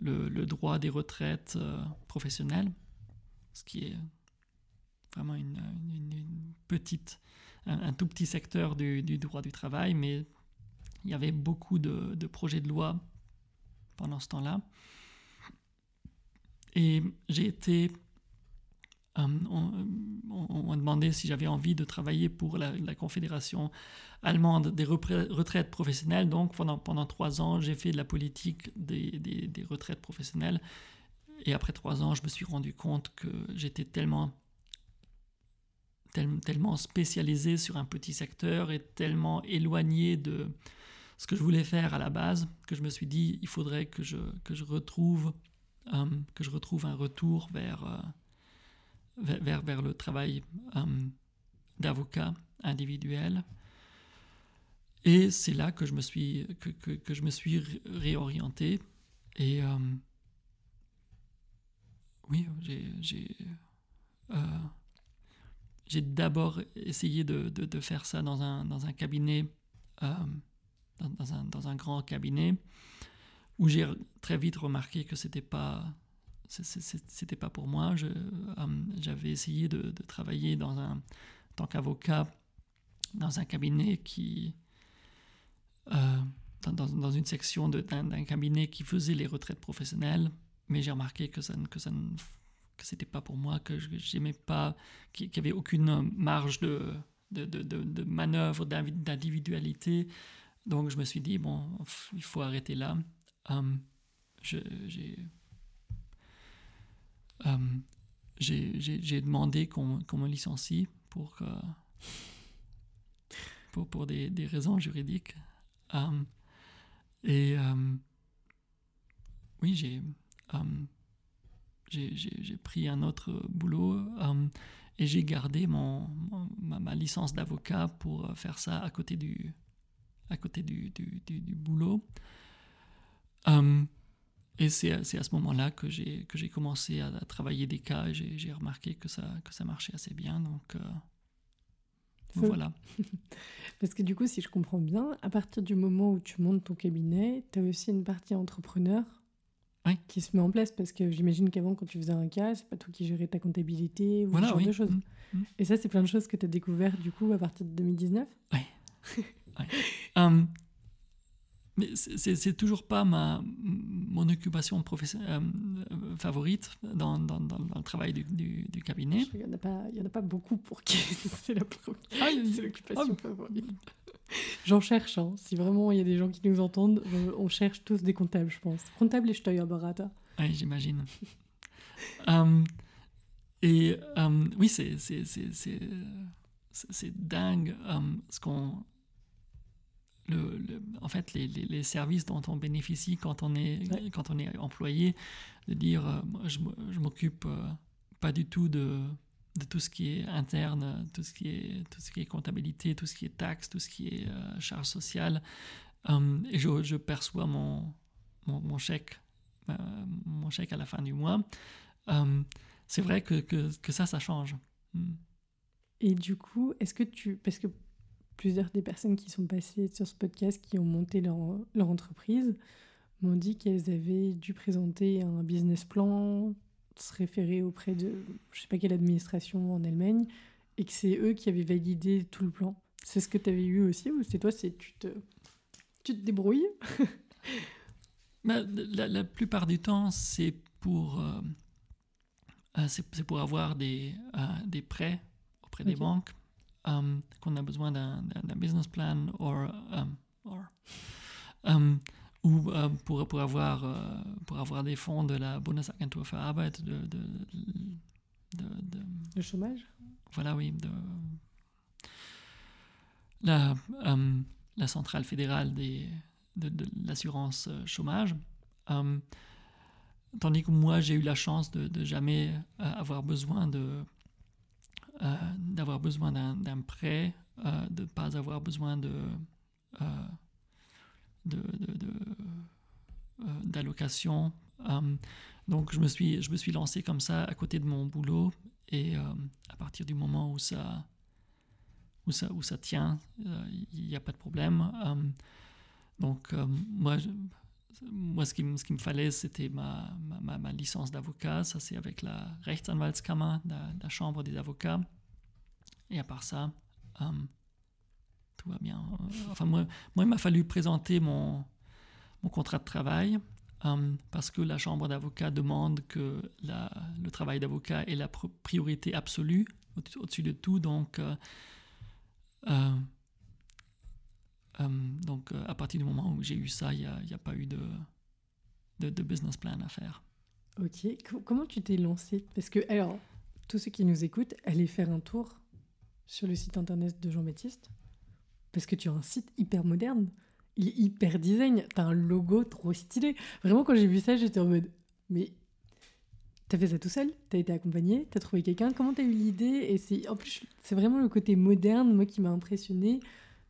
le, droit des retraites professionnelles, ce qui est vraiment une petite un, tout petit secteur du, droit du travail, mais il y avait beaucoup de, projets de loi pendant ce temps-là. Et j'ai été... Euh, on, m'a demandé si j'avais envie de travailler pour la, Confédération allemande des retraites professionnelles. Donc pendant, pendant trois ans, j'ai fait de la politique des, des retraites professionnelles. Et après trois ans, je me suis rendu compte que j'étais tellement tellement spécialisé sur un petit secteur et tellement éloigné de ce que je voulais faire à la base que je me suis dit il faudrait que je, que je, retrouve, euh, que je retrouve un retour vers, euh, vers, vers, le travail euh, d'avocat individuel. Et c'est là que je me suis, que, que, que je me suis réorienté. Et oui, j'ai j'ai d'abord essayé de, de, faire ça dans un, dans un cabinet, euh, dans, un, dans, un, grand cabinet, où j'ai très vite remarqué que c'était pas c'était pas pour moi. Euh, j'avais essayé de, travailler dans un, en tant qu'avocat dans un cabinet qui euh, dans, dans, une section d'un cabinet qui faisait les retraites professionnelles, mais j'ai remarqué que ça, que ça ne que c'était pas pour moi, que j'aimais pas, qu'il n'y avait aucune marge de, de, de, manœuvre, d'individualité. donc je me suis dit, bon, il faut arrêter là. j'ai j'ai demandé qu'on me licencie pour, pour, pour des, des, raisons juridiques. et oui, j'ai j'ai pris un autre boulot euh, et j'ai gardé mon, ma, licence d'avocat pour faire ça à côté du, à côté du, du, du, boulot. Euh, et c'est à ce moment-là que j'ai commencé à, travailler des cas et j'ai remarqué que ça, que ça marchait assez bien. Donc, euh, voilà. Parce que du coup, si je comprends bien, à partir du moment où tu montes ton cabinet, tu as aussi une partie entrepreneur qui se met en place parce que j'imagine qu'avant, quand tu faisais un cas, c'est pas toi qui gérais ta comptabilité ou ce genre de choses. Mm, mm. Et ça, c'est plein de choses que tu as découvert du coup à partir de 2019 Oui. Hum, mais c'est toujours pas ma, mon occupation euh, favorite dans, dans, dans, le travail du, du, cabinet. Il n'y en, a pas, y en a pas beaucoup pour qui c'est l'occupation ah, favorite. J'en cherche, hein. si vraiment il y a des gens qui nous entendent, on cherche tous des comptables, je pense. Comptable et Steuerberater. Oui, j'imagine. um, et um, oui, c'est dingue um, ce qu'on. Le, le, en fait, les, les, les, services dont on bénéficie quand on est, quand on est employé, de dire euh, je, je m'occupe euh, pas du tout de de tout ce qui est interne, tout ce qui est, tout ce qui est comptabilité, tout ce qui est taxes, tout ce qui est euh, charges sociales. Um, et je, perçois mon, mon, chèque, euh, mon chèque à la fin du mois. Um, c'est vrai que, que, que, ça, ça change. Hmm. Et du coup, est-ce que tu... Parce que plusieurs des personnes qui sont passées sur ce podcast, qui ont monté leur, leur entreprise, m'ont dit qu'elles avaient dû présenter un business plan, se référer auprès de je sais pas quelle administration en Allemagne et que c'est eux qui avaient validé tout le plan. C'est ce que tu avais eu aussi ou c'est toi, c'est tu te, tu te débrouilles? Bah, la, plupart du temps, c'est pour, euh, euh, c'est pour avoir des, euh, des prêts auprès des banques qu'on a besoin d'un business plan or, or ou euh, pour, pour, avoir, euh, pour avoir des fonds de la Bundesagentur für Arbeit, de, de, de, de le chômage? Voilà, oui. De, la, euh, la centrale fédérale des, de, l'assurance chômage. tandis que moi, j'ai eu la chance de, de jamais avoir besoin de d'avoir besoin d'un prêt, de ne pas avoir besoin de d'allocation. De, de, euh, donc je me, suis, je me suis lancé comme ça à côté de mon boulot et euh, à partir du moment où ça, où ça, où ça tient, euh, il n'y a pas de problème. donc moi, moi, ce qu'il ce qui me fallait, c'était ma, ma, ma, licence d'avocat. Ça, c'est avec la Rechtsanwaltskammer, la, la, chambre des avocats. Et à part ça, tout va bien. Enfin, moi, il m'a fallu présenter mon, contrat de travail euh, parce que la chambre d'avocat demande que le travail d'avocat est la priorité absolue au-dessus de tout. Donc, euh, euh, donc à partir du moment où j'ai eu ça, il n'y a, pas eu de, de, de, business plan à faire. Ok. Comment tu t'es lancé? Parce que, alors, tous ceux qui nous écoutent, allez faire un tour sur le site internet de Jean-Baptiste parce que tu as un site hyper moderne. Il est hyper design. T'as un logo trop stylé. Vraiment, quand j'ai vu ça, j'étais en mode. Mais t'as fait ça tout seul? T'as été accompagné? T'as trouvé quelqu'un? Comment t'as eu l'idée? Et c'est en plus, c'est vraiment le côté moderne, moi, qui m'a impressionné.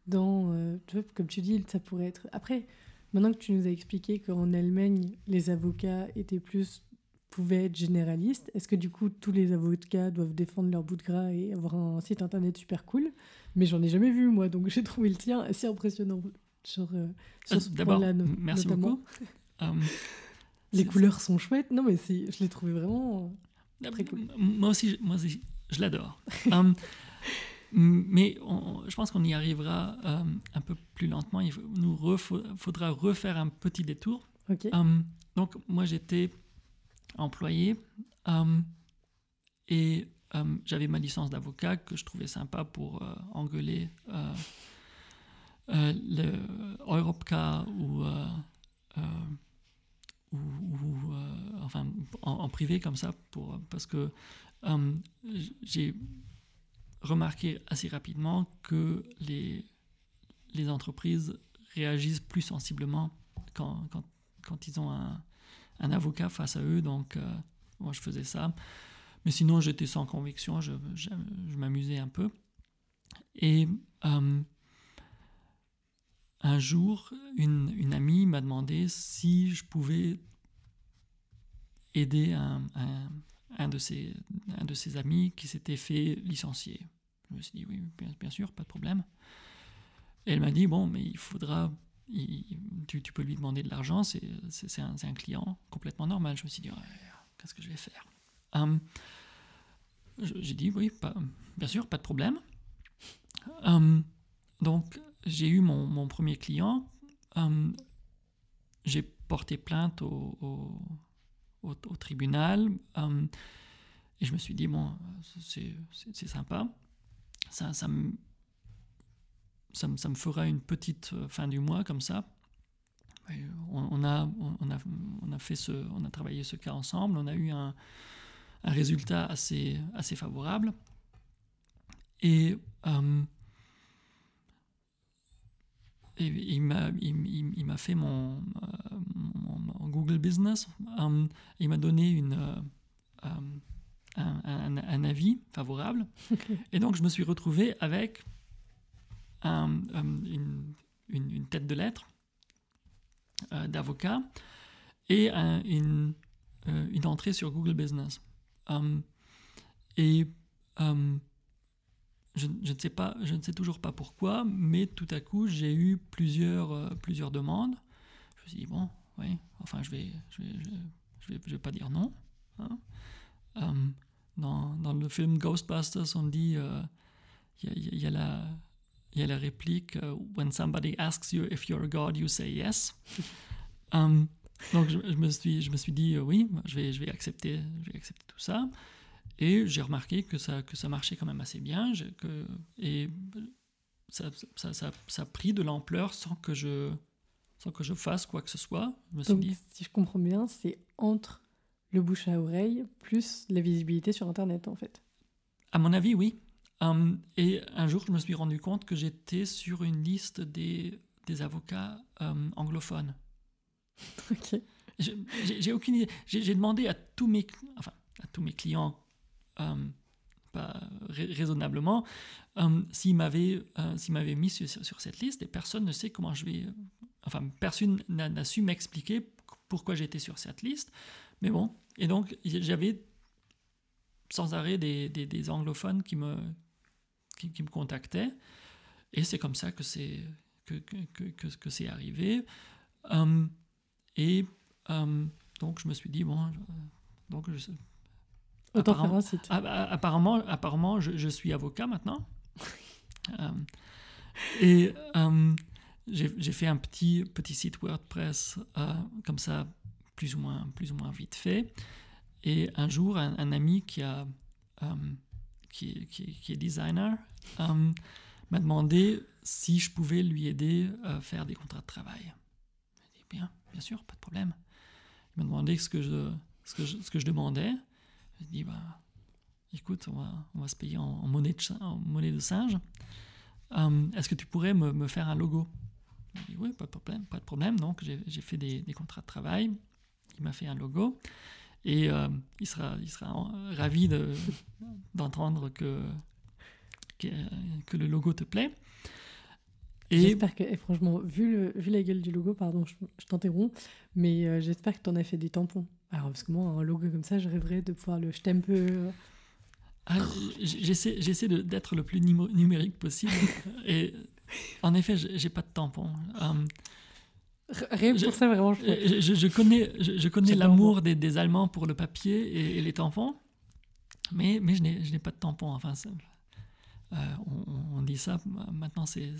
Dans, euh, comme tu dis, ça pourrait être. Après, maintenant que tu nous as expliqué qu'en Allemagne, les avocats étaient plus pouvait être généraliste. Est-ce que du coup tous les avocats doivent défendre leur bout de gras et avoir un site internet super cool? Mais j'en ai jamais vu moi, donc j'ai trouvé le tien assez impressionnant sur, euh, sur euh, ce point-là. merci beaucoup. Um, les couleurs sont chouettes. Non mais je l'ai trouvé vraiment euh, très cool. Moi aussi, moi aussi je l'adore. um, mais je pense qu'on y arrivera un peu plus lentement. Il nous faudra refaire un petit détour. Um, donc moi j'étais employé. Euh, et euh, j'avais ma licence d'avocat que je trouvais sympa pour euh, engueuler le Europcar ou, ou, enfin, en, privé comme ça, pour, parce que j'ai remarqué assez rapidement que les, les entreprises réagissent plus sensiblement quand, quand, quand ils ont un, un, avocat face à eux. Donc, moi, je faisais ça. Mais sinon, j'étais sans conviction, je, je, m'amusais un peu. Et euh, un jour, une, une amie m'a demandé si je pouvais aider un, un, de, ses, un de ses amis qui s'était fait licencier. Je me suis dit, oui, bien, bien sûr, pas de problème. Et elle m'a dit, bon, mais il faudra, tu, peux lui demander de l'argent, c'est un, client complètement normal. Je me suis dit, qu'est-ce que je vais faire? Hum, j'ai dit oui, bien sûr, pas de problème. Hum, donc, j'ai eu mon, premier client. Hum, j'ai porté plainte au, tribunal. et je me suis dit, bon, c'est sympa. Ça, ça, me, ça, ça, me fera une petite euh, fin du mois comme ça. On, on, a, on, a, on, a, fait ce, on a travaillé ce cas ensemble. On a eu un, un résultat assez, assez favorable. Et, euh, il m'a il, m'a fait mon, euh, mon, Google Business. Euh, il m'a donné une, un, un, avis favorable. Et donc, je me suis retrouvé avec une, une, tête de lettre d'avocat et une, une entrée sur Google Business. Hum, et hum, je, ne sais pas, je ne sais toujours pas pourquoi, mais tout à coup, j'ai eu plusieurs, euh, plusieurs demandes. Je me suis dit, bon, oui, enfin, je vais, je vais, je vais, je vais, pas dire non. Hein. Hum, dans, dans, le film Ghostbusters, on dit, euh, il y, a la... Il y a la réplique uh, When somebody asks you if you're a god, you say yes. Donc je, me suis, je me suis dit, euh, oui, je vais, je, vais accepter, je vais accepter tout ça. Et j'ai remarqué que ça, que ça marchait quand même assez bien. que, et ça, ça, ça, ça, a pris de l'ampleur sans que, je, sans que je fasse quoi que ce soit. Je me Donc, si je comprends bien, c'est entre le bouche à oreille plus la visibilité sur Internet, en fait. À mon avis, oui. Hum, et un jour, je me suis rendu compte que j'étais sur une liste des, des avocats hum, anglophones. Ok. J'ai aucune idée. J'ai demandé à tous mes, enfin, à tous mes clients, euh, pas raisonnablement, euh, s'ils m'avaient euh, mis sur, sur, cette liste et personne ne sait comment je vais. Enfin, personne n'a su m'expliquer pourquoi j'étais sur cette liste. Mais bon, et donc j'avais sans arrêt des, des, des, anglophones qui me, qui, qui me contactaient. Et c'est comme ça que c'est que, que, que, que c'est arrivé. Euh, et euh, donc, je me suis dit, bon, donc je, Autant faire un site. Apparemment, apparemment je, suis avocat maintenant. Euh, et euh, j'ai fait un petit, petit site WordPress comme ça, plus ou, moins, plus ou moins vite fait. Et un jour, un, ami qui, a, qui, est designer m'a demandé si je pouvais lui aider à faire des contrats de travail. J'ai dit, bien, bien sûr, pas de problème. Il m'a demandé ce que je, ce que je, ce que je demandais. J'ai dit, bah, écoute, on va, on va se payer en, monnaie, de, en monnaie de singe. Hum, est-ce que tu pourrais me, me faire un logo? Il dit, oui, pas de problème. Pas de problème. Donc, j'ai fait des, des, contrats de travail. Il m'a fait un logo. Et euh, il, sera, il sera ravi d'entendre que, que, que, le logo te plaît. J'espère que, et franchement, vu, le, vu la gueule du logo, pardon, je, t'interromps, mais euh, j'espère que tu en as fait des tampons. Alors, parce que moi, un logo comme ça, je rêverais de pouvoir le jeter un peu. Euh. Ah, j'essaie, d'être le plus numérique possible. et en effet, j'ai pas de tampons. Um, Rien pour ça, vraiment. Je, je, connais, je, connais l'amour des, des, Allemands pour le papier et, les tampons, mais, mais je n'ai pas de tampons. Enfin, euh, on, on, dit ça, maintenant c'est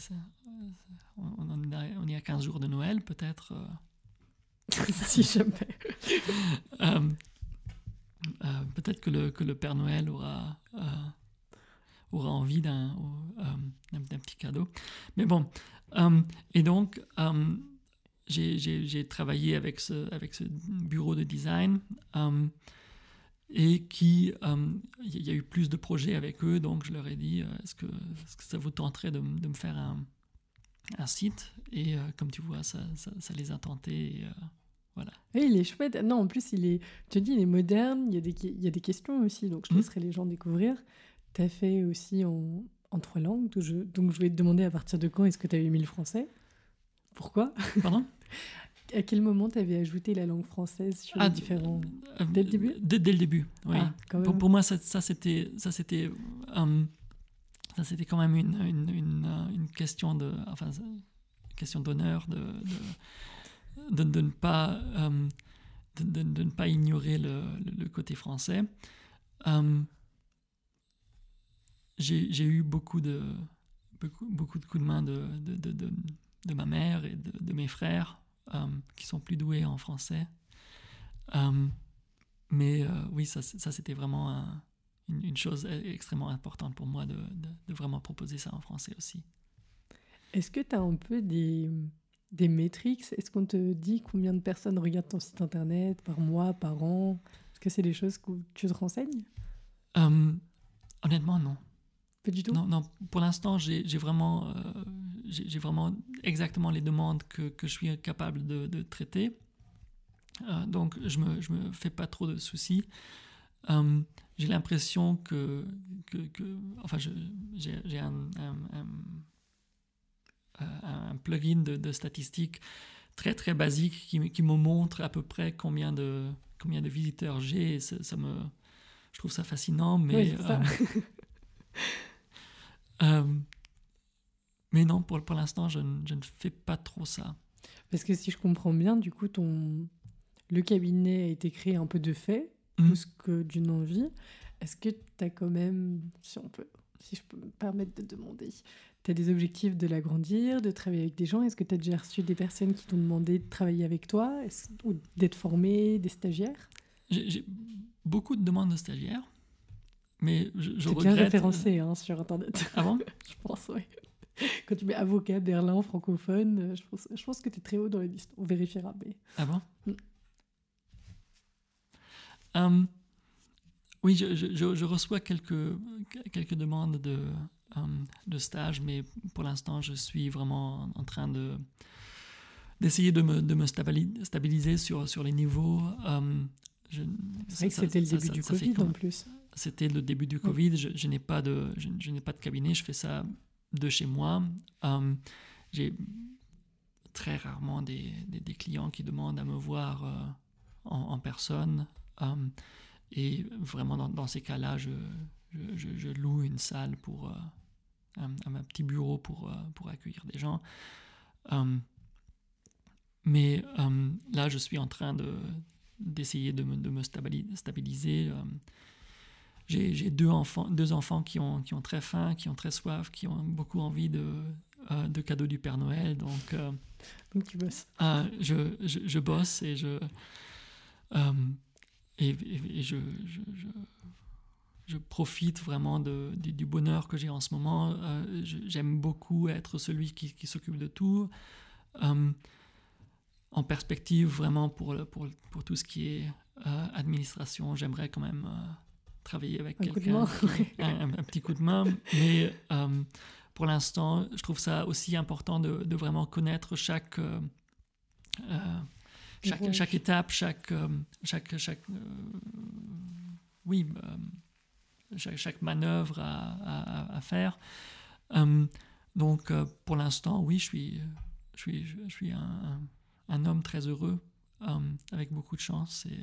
on, on, est à 15 jours de Noël, peut-être. Euh. si jamais. Euh, euh, peut-être que le, que le Père Noël aura, aura envie d'un petit cadeau. Mais bon, et donc, j'ai travaillé avec ce, avec ce bureau de design et qui il y a eu plus de projets avec eux donc je leur ai dit est-ce que, est que, ça vous tenterait de, de me faire un, un, site? Et comme tu vois ça, ça, les a tentés et, voilà. Il est chouette. Non, en plus, il est, tu te dis, il est moderne, il y, a des, il y a des questions aussi, donc je mmh. laisserai les gens découvrir. Tu as fait aussi en, en trois langues, donc je, donc je vais te demander à partir de quand est-ce que tu avais mis le français? Pourquoi? Pardon? À quel moment tu avais ajouté la langue française sur ah, les différents... Euh, dès le début dès, le début, oui. Ah, pour, moi, ça, ça c'était... Ça, c'était euh, ça, c'était quand même une, une, une, une, question de... Enfin, question d'honneur, de, de, de, ne pas... Euh, de, de, ne pas ignorer le, le, côté français. j'ai eu beaucoup de, beaucoup, beaucoup de coups de main de, de, de, de ma mère et de, mes frères euh, qui sont plus doués en français. Euh, mais euh, oui, ça, ça c'était vraiment une, chose extrêmement importante pour moi de, de, vraiment proposer ça en français aussi. Est-ce que tu as un peu des, des métriques? Est-ce qu'on te dit combien de personnes regardent ton site internet par mois, par an? Est-ce que c'est des choses que tu te renseignes? Honnêtement, non. Pas du tout Non, non pour l'instant, j'ai vraiment j'ai vraiment exactement les demandes que, que je suis capable de, de traiter. Euh, donc, je ne me, je me fais pas trop de soucis. Euh, j'ai l'impression que, que, que, Enfin, j'ai un, un, un, plugin de, de, statistiques très, très basique qui, qui, me montre à peu près combien de, combien de visiteurs j'ai. Ça, me, je trouve ça fascinant, mais... Oui, ça. Euh, mais non, pour, pour l'instant, je, je, ne fais pas trop ça. Parce que si je comprends bien, du coup, ton... le cabinet a été créé un peu de fait, mmh. plus que d'une envie. Est-ce que tu as quand même, si, on peut, si je peux me permettre de demander, tu as des objectifs de l'agrandir, de travailler avec des gens? Est-ce que tu as déjà reçu des personnes qui t'ont demandé de travailler avec toi? Ou d'être formé, des stagiaires? J'ai beaucoup de demandes de stagiaires. Mais je, je regrette... bien référencé hein, sur Internet. Ah bon? Je pense, oui. Quand tu mets avocat, Berlin, francophone, euh, je pense, je pense que tu es très haut dans la liste. On vérifiera. Mais... Ah bon mm. hum, Oui, je, je, je, reçois quelques, quelques demandes de, um, de stage, mais pour l'instant, je suis vraiment en train de d'essayer de me, de me stabiliser sur, sur les niveaux. Um, c'est vrai que c'était le début du Covid en plus. C'était le début du Covid. Je, je n'ai pas de, je, je n'ai pas de cabinet. Je fais ça de chez moi. Euh, j'ai très rarement des, des, clients qui demandent à me voir euh, en, personne. Euh, et vraiment, dans, ces cas-là, je, je, loue une salle pour un, un, petit bureau pour, pour accueillir des gens. mais là, je suis en train de, d'essayer de de me stabiliser j'ai deux enfants, deux enfants qui ont, qui ont très faim, qui ont très soif, qui ont beaucoup envie de, euh, de cadeaux du Père Noël. Donc, euh, donc tu bosses. Euh, je, je, je, bosse et je, et, et, je, je, je, profite vraiment de, du, bonheur que j'ai en ce moment. J'aime beaucoup être celui qui, qui s'occupe de tout. en perspective, vraiment, pour, pour, pour tout ce qui est administration, j'aimerais quand même travailler avec quelqu'un, un, un, petit coup de main. Mais euh, pour l'instant, je trouve ça aussi important de, de vraiment connaître chaque, euh, euh, chaque, chaque, étape, chaque, chaque, chaque oui, chaque, chaque, manœuvre à, à, à faire. donc, pour l'instant, oui, je suis, je suis, je suis un, un homme très heureux, avec beaucoup de chance. Et,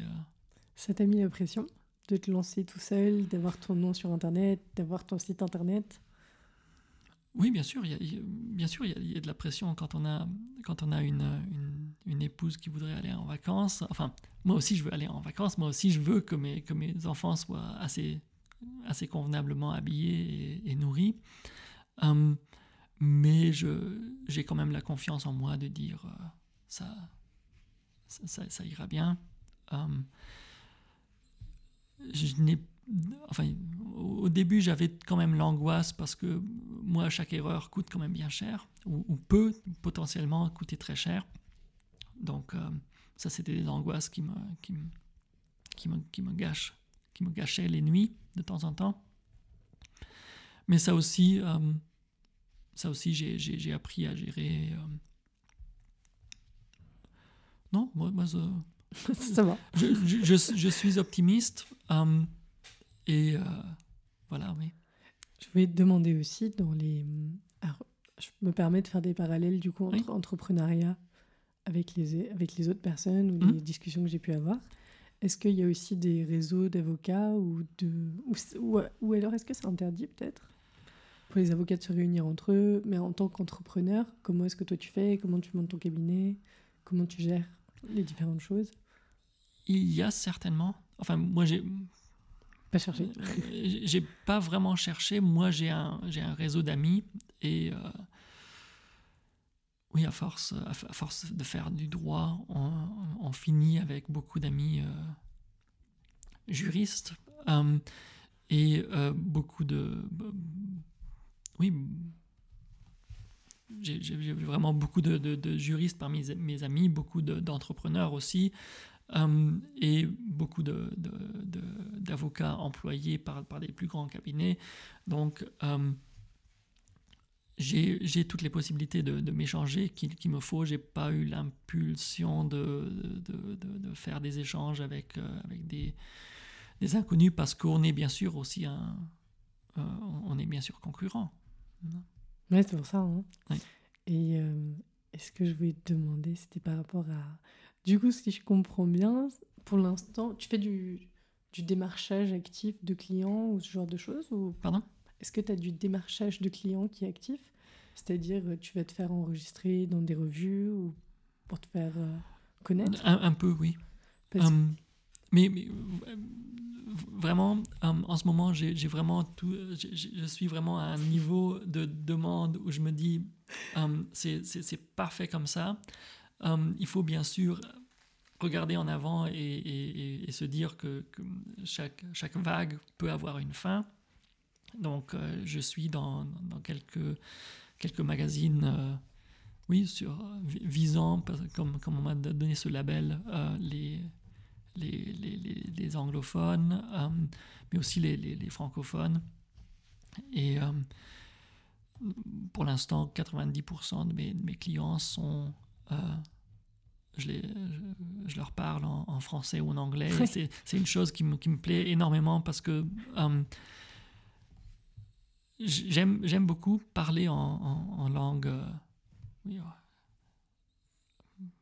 ça t'a mis la pression? De te lancer tout seul, d'avoir ton nom sur Internet, d'avoir ton site Internet Oui, bien sûr. Il y a, bien sûr, y, de la pression quand on a, quand on a une, une, épouse qui voudrait aller en vacances. Enfin, moi aussi, je veux aller en vacances. Moi aussi, je veux que mes, que mes enfants soient assez, assez convenablement habillés et, nourris. Hum, mais j'ai quand même la confiance en moi de dire euh, ça, ça, ça, ira bien. Hum, au début, j'avais quand même l'angoisse parce que moi, chaque erreur coûte quand même bien cher, ou, peut potentiellement coûter très cher. Donc, ça, c'était des angoisses qui me, qui, me, qui, me, qui qui me gâchaient les nuits de temps en temps. Mais ça aussi, ça aussi, j'ai appris à gérer. Non, moi, moi ça va. Je, je, je, suis optimiste. et voilà, oui. Je voulais te demander aussi dans les. je me permets de faire des parallèles du coup entre entrepreneuriat avec les, avec les autres personnes ou les mmh. discussions que j'ai pu avoir. Est-ce qu'il y a aussi des réseaux d'avocats ou de ou, ou, alors est-ce que c'est interdit peut-être pour les avocats de se réunir entre eux? Mais en tant qu'entrepreneur, comment est-ce que toi tu fais? Comment tu montes ton cabinet? Comment tu gères? Les différentes choses Il y a certainement. Enfin, moi j'ai pas cherché. Euh, j'ai pas vraiment cherché. Moi, j'ai un, j'ai un réseau d'amis et euh, oui, à force, à force de faire du droit, on, finit avec beaucoup d'amis euh, juristes et beaucoup de, oui, j'ai vraiment beaucoup de, de, juristes parmi mes amis, beaucoup d'entrepreneurs aussi. Euh, et beaucoup d'avocats employés par, par des plus grands cabinets. Donc, euh, j'ai toutes les possibilités de, m'échanger qu'il me faut. J'ai pas eu l'impulsion de, faire des échanges avec, euh, avec des, des inconnus parce qu'on est bien sûr aussi un, on est bien sûr concurrent. Oui, c'est pour ça. Hein. Et est-ce que je voulais te demander, c'était par rapport à du coup, si je comprends bien, pour l'instant, tu fais du, du démarchage actif de clients ou ce genre de choses ou... Pardon? Est-ce que tu as du démarchage de clients qui est actif? C'est-à-dire, euh, tu vas te faire enregistrer dans des revues ou pour te faire euh, connaître? Un, peu, oui. Hum, mais, euh, vraiment, hum, en ce moment, j'ai vraiment tout. Je, suis vraiment à un niveau de demande où je me dis, um, c'est parfait comme ça. Hum, il faut bien sûr regarder en avant et, se dire que, chaque, chaque, vague peut avoir une fin. Donc euh, je suis dans, dans, quelques, quelques magazines, euh, oui, sur, visant, comme, comme on m'a donné ce label, euh, les, les, les, les, anglophones, hum, mais aussi les, francophones. Et hum, pour l'instant, 90% de mes, de mes, clients sont je, les, je, leur parle en, français ou en anglais. C'est une chose qui me, qui me, plaît énormément parce que euh, j'aime beaucoup parler en, en, langue. Euh,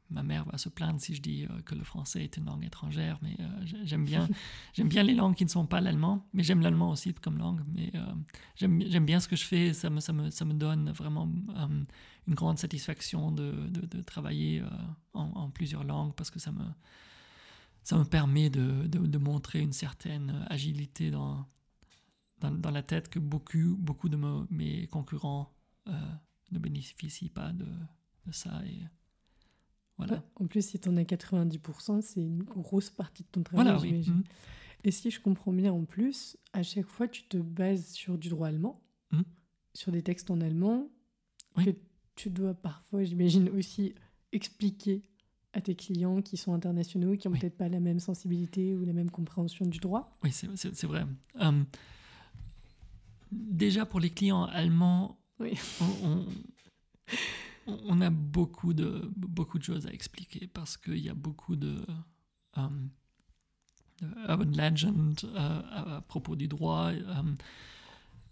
ma mère va se plaindre si je dis euh, que le français est une langue étrangère, mais euh, j'aime bien, j'aime bien les langues qui ne sont pas l'allemand, mais j'aime l'allemand aussi comme langue. Mais euh, j'aime bien ce que je fais, ça me, ça me, ça me donne vraiment une grande satisfaction de, de, travailler en, plusieurs langues parce que ça me, ça me permet de, de montrer une certaine agilité dans, dans, la tête que beaucoup, beaucoup de mes concurrents ne bénéficient pas de, ça. Voilà. En plus, si tu en as 90%, c'est une grosse partie de ton travail. Voilà, oui. Mmh. Et si je comprends bien en plus, à chaque fois, tu te bases sur du droit allemand, mmh. sur des textes en allemand, que tu dois parfois, j'imagine, aussi expliquer à tes clients qui sont internationaux, qui n'ont peut-être pas la même sensibilité ou la même compréhension du droit. Oui, c'est vrai. Hum, déjà, pour les clients allemands, oui. on on a beaucoup de, beaucoup de choses à expliquer parce qu'il y a beaucoup de, um, urban legend euh, à, propos du droit um,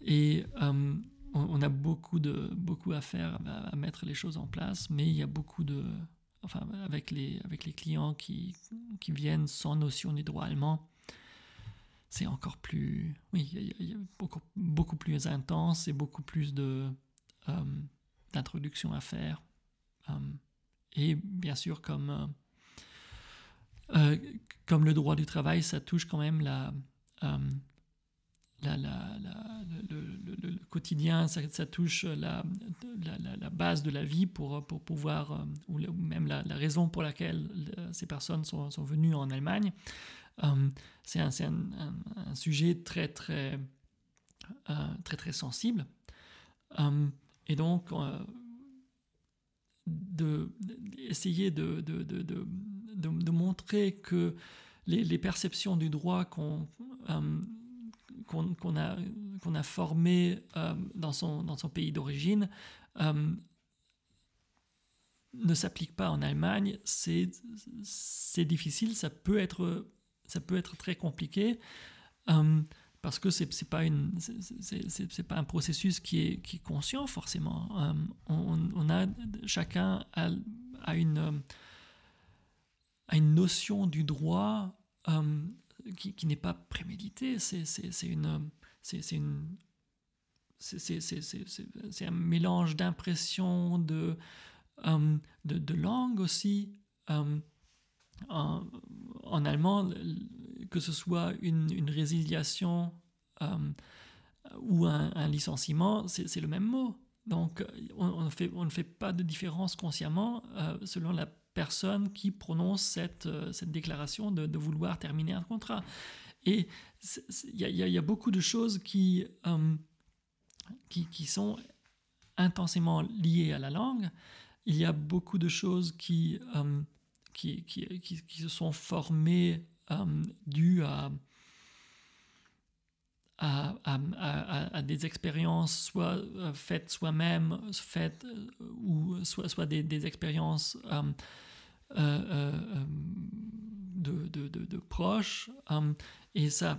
et um, on, a beaucoup, de, beaucoup à faire à, mettre les choses en place, mais il y a beaucoup de. Enfin, avec les, avec les clients qui, qui viennent sans notion du droit allemand, c'est encore plus. Oui, il y a, beaucoup, beaucoup plus intense et beaucoup plus de d'introduction à faire. Euh, et bien sûr, comme, euh, euh, comme le droit du travail, ça touche quand même la, la, la, le, quotidien, ça, touche la, la, base de la vie pour, pour pouvoir, ou même la, raison pour laquelle ces personnes sont, sont venues en Allemagne. c'est un, un, un, sujet très, très très très sensible. Et donc, de, essayer de, de, de, montrer que les, perceptions du droit qu'on qu'on a, qu'on a formées dans, son, dans son pays d'origine ne s'applique pas en Allemagne, c'est difficile, ça peut, être, ça peut être très compliqué. Euh, parce que ce n'est pas, pas un processus qui est, qui conscient forcément. Euh, on, a, chacun a, une, a une notion du droit euh, qui, qui n'est pas préméditée, c'est une... C'est une c'est un mélange d'impressions, de, euh, de, langue aussi. Euh, en, allemand, que ce soit une, résiliation euh, ou un, licenciement, c'est le même mot. Donc, on, ne fait pas de différence consciemment selon la personne qui prononce cette, cette déclaration de, vouloir terminer un contrat. Et il y, a beaucoup de choses qui, sont intensément liées à la langue, il y a beaucoup de choses euh, qui, se sont formées euh, dues à, à, à, à, des expériences soit euh, faites soi-même, faites ou soit, soit des, des expériences de, de, de, proches. et ça,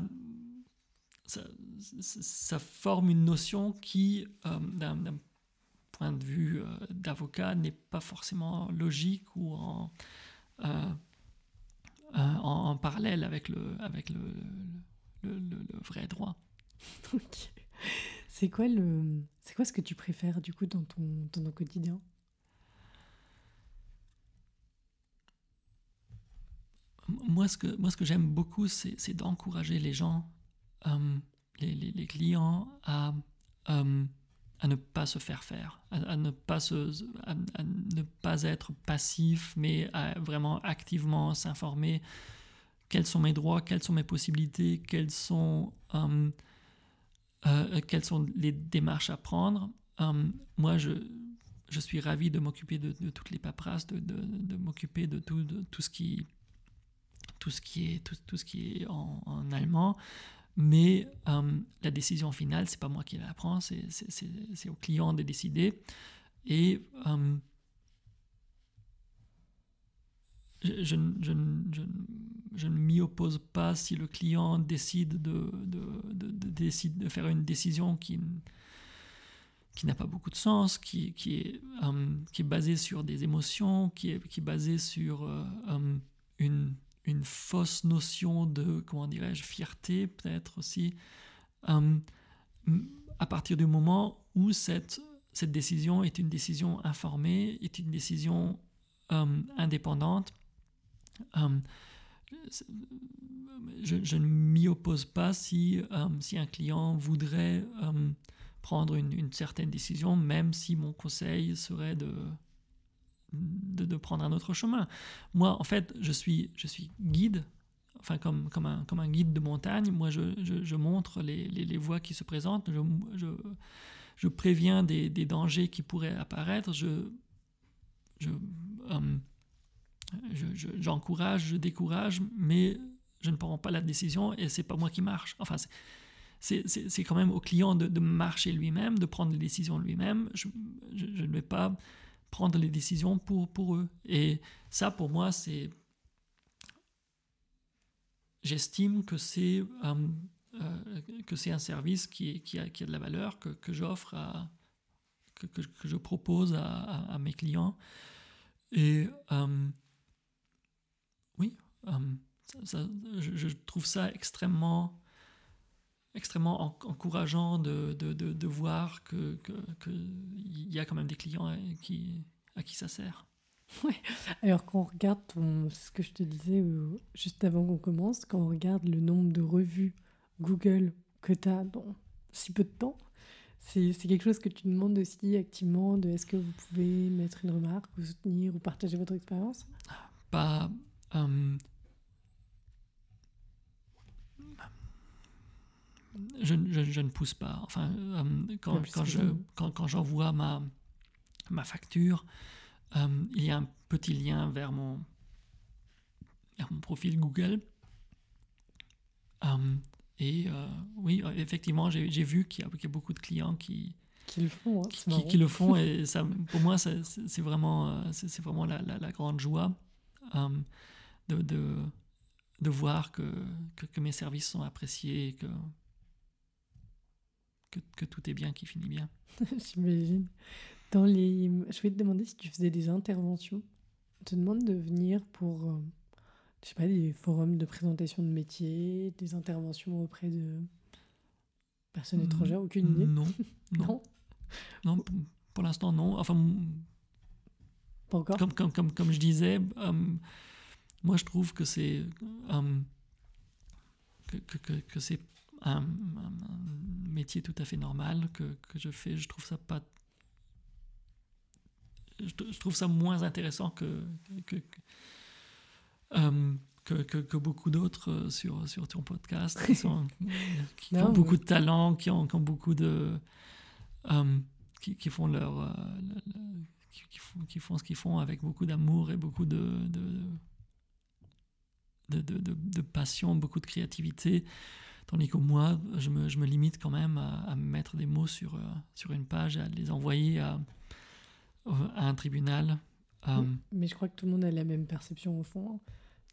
ça, ça, forme une notion qui, d'un point de vue euh, d'avocat n'est pas forcément logique ou en, euh, euh, en, parallèle avec le, avec le, le, le, vrai droit. C'est quoi, le, c'est quoi ce que tu préfères du coup dans ton, dans ton quotidien? Moi, ce que, moi, ce que j'aime beaucoup, c'est, c'est d'encourager les gens, les, les, les, clients à à ne pas se faire faire, à, ne, pas se, à, ne pas être passif, mais à vraiment activement s'informer quels sont mes droits, quelles sont mes possibilités, quelles sont, euh, euh, sont les démarches à prendre. Euh, moi, je, je suis ravi de m'occuper de, toutes les paperasses, de, de, m'occuper de tout, tout ce qui tout ce qui est tout, ce qui est en allemand mais euh, la décision finale, c'est pas moi qui la prends, c'est au client de décider. Et euh, je, ne m'y oppose pas si le client décide de, de, de, de faire une décision qui, qui n'a pas beaucoup de sens, qui, qui, est, euh, qui est basée sur des émotions, qui est, qui est basée sur une une fausse notion de, comment dirais-je, fierté peut-être aussi, euh, à partir du moment où cette, cette décision est une décision informée, est une décision euh, indépendante. Euh, je, ne m'y oppose pas si, si un client voudrait prendre une, certaine décision, même si mon conseil serait de, de, prendre un autre chemin. Moi, en fait, je suis, je suis guide, enfin comme, un, guide de montagne. Moi, je, montre les, voies qui se présentent, je, préviens des, dangers qui pourraient apparaître, je, je, j'encourage, je décourage, mais je ne prends pas la décision et c'est pas moi qui marche. Enfin, c'est quand même au client de, de marcher lui-même, de prendre les décisions lui-même. Je, je, ne vais pas prendre les décisions pour, pour eux. Et ça, pour moi, c'est... J'estime que c'est euh, euh, c'est un service qui, qui, a, qui, a, de la valeur, que, que j'offre à... Que, que, je propose à, mes clients. Et euh, oui, je, je, trouve ça extrêmement extrêmement encourageant de, de, de, de voir qu'il que, que y a quand même des clients euh, qui, à qui ça sert. Ouais. Alors quand on regarde ton, ce que je te disais euh, juste avant qu'on commence, quand on regarde le nombre de revues Google que tu as dans si peu de temps, c'est quelque chose que tu demandes aussi activement de est-ce que vous pouvez mettre une remarque ou soutenir ou partager votre expérience? Pas... Euh, je, ne pousse pas. Enfin, quand, quand, je, quand, quand j'envoie ma, ma facture, il y a un petit lien vers mon, vers mon profil Google. et oui, effectivement, j'ai, vu qu'il y, a, beaucoup de clients qui, qui le font. Hein, qui, qui, le font et ça, pour moi, c'est, vraiment, c'est, vraiment la, la, grande joie de, de, de voir que, que, mes services sont appréciés et que, que, que tout est bien, qui finit bien. J'imagine. Dans les... Je vais te demander si tu faisais des interventions. On te demande de venir pour, euh, je sais pas, des forums de présentation de métiers, des interventions auprès de personnes mm, étrangères, aucune idée Non, non. non, pour, l'instant, non. Enfin, pas encore? Comme, comme, comme, comme je disais, euh, moi, je trouve que c'est euh, que, que, que c'est un, métier tout à fait normal que, que, je fais. Je trouve ça pas. Je, trouve ça moins intéressant que, que, euh, que, beaucoup d'autres sur, sur ton podcast qui, sont, qui ont beaucoup de talent, qui ont, qui ont beaucoup de. Euh, qui, qui, font leur. qui, font, qui, font, ce qu'ils font avec beaucoup d'amour et beaucoup de, de de, de, de, passion, beaucoup de créativité. Tandis que moi, je me, je me limite quand même à, mettre des mots sur, euh, sur une page à les envoyer à, à un tribunal. Euh, mais je crois que tout le monde a la même perception au fond.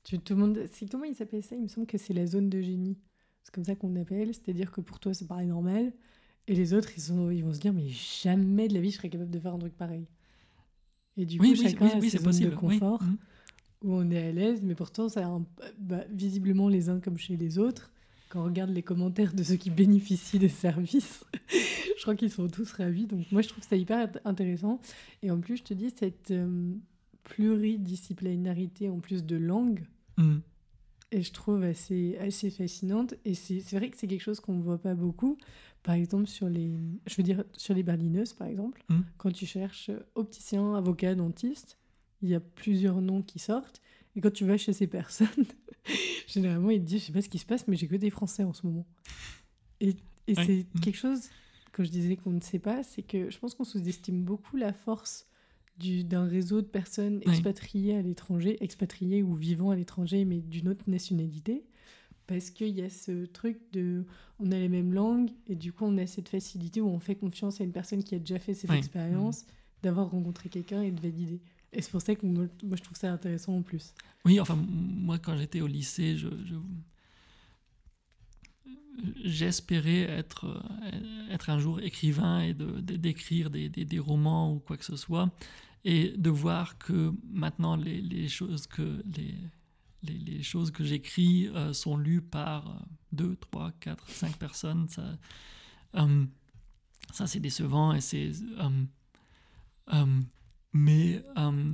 Tu, tout le monde, comment il s'appelle ça? Il me semble que c'est la zone de génie. C'est comme ça qu'on appelle. C'est-à-dire que pour toi, ça paraît normal. Et les autres, ils, sont, ils vont se dire, mais jamais de la vie, je serais capable de faire un truc pareil. Et du coup, chacun a ses zones de confort. Mmh où on est à l'aise, mais pourtant, ça bah, visiblement les uns comme chez les autres. Quand on regarde les commentaires de ceux qui bénéficient des services, je crois qu'ils sont tous ravis. Donc moi, je trouve ça hyper intéressant. Et en plus, je te dis, cette euh, pluridisciplinarité en plus de langue, mm. et je trouve assez, assez fascinante. Et c'est vrai que c'est quelque chose qu'on ne voit pas beaucoup. Par exemple, sur les, je veux dire, sur les berlineuses, par exemple, mm. quand tu cherches opticien, avocat, dentiste, il y a plusieurs noms qui sortent. Et quand tu vas chez ces personnes, généralement, ils te disent, je sais pas ce qui se passe, mais j'ai que des Français en ce moment. Et, et c'est mm. quelque chose, quand je disais qu'on ne sait pas, c'est que je pense qu'on sous-estime beaucoup la force d'un réseau de personnes expatriées à l'étranger, expatriées ou vivant à l'étranger, mais d'une autre nationalité. Parce qu'il y a ce truc de. On a les mêmes langues, et du coup, on a cette facilité où on fait confiance à une personne qui a déjà fait cette expérience, mm. d'avoir rencontré quelqu'un et de valider. Et c'est pour ça que moi, je trouve ça intéressant en plus. Oui, enfin, moi, quand j'étais au lycée, je, j'espérais être, euh, être un jour écrivain et de, d'écrire des, des, des, romans ou quoi que ce soit, et de voir que maintenant les, les choses que les, les, les choses que j'écris euh, sont lues par 2, 3, 4, 5 personnes, ça, euh, ça c'est décevant et c'est mais euh,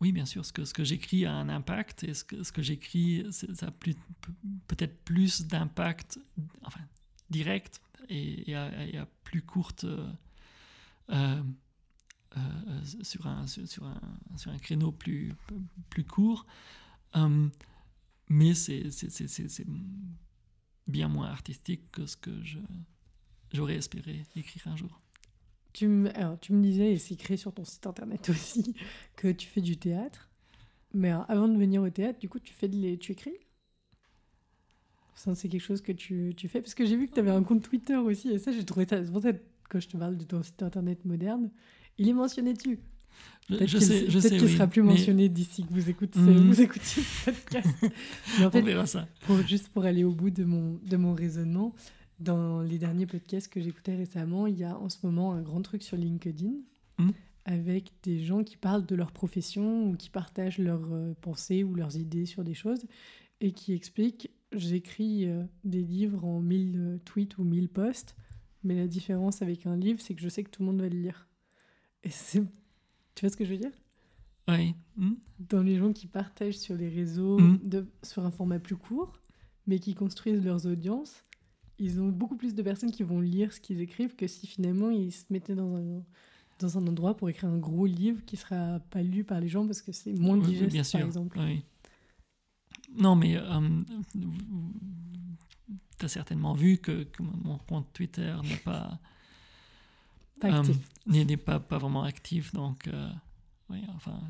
oui, bien sûr, ce que, j'écris a un impact et ce que, j'écris, ça a peut-être plus d'impact direct et, à, plus courte. Euh, euh, sur, un, créneau plus court. mais c'est bien moins artistique que ce que j'aurais espéré écrire un jour. Tu me, alors, tu me disais, et c'est écrit sur ton site internet aussi, que tu fais du théâtre. Mais avant de venir au théâtre, du coup, tu, fais de les... tu écris? Ça, c'est quelque chose que tu, tu fais? Parce que j'ai vu que tu avais un compte Twitter aussi, et ça, j'ai trouvé ça. C'est pour ça que quand je te parle de ton site internet moderne, il est mentionné dessus. Je, je sais, je sais. Peut-être qu'il sera plus mentionné d'ici que vous écoutez, mhm. vous écoutiez ce podcast. en fait, On verra ça. Pour, juste pour aller au bout de mon, de mon raisonnement, dans les derniers podcasts que j'écoutais récemment, il y a en ce moment un grand truc sur LinkedIn hmm. avec des gens qui parlent de leur profession ou qui partagent leurs euh, pensées ou leurs idées sur des choses et qui expliquent j'écris euh, des livres en 1000 euh, tweets ou 1000 posts, mais la différence avec un livre, c'est que je sais que tout le monde va le lire. Et c'est. Tu vois ce que je veux dire? Oui. Hmm. Dans les gens qui partagent sur les réseaux hmm. de, sur un format plus court, mais qui construisent leurs audiences ils ont beaucoup plus de personnes qui vont lire ce qu'ils écrivent que si finalement ils se mettaient dans un, dans un endroit pour écrire un gros livre qui sera pas lu par les gens parce que c'est moins digeste, bien sûr, par exemple. Non, mais euh, tu as certainement vu que, mon compte Twitter n'est pas, pas n'est pas, pas vraiment actif. Donc, oui, enfin.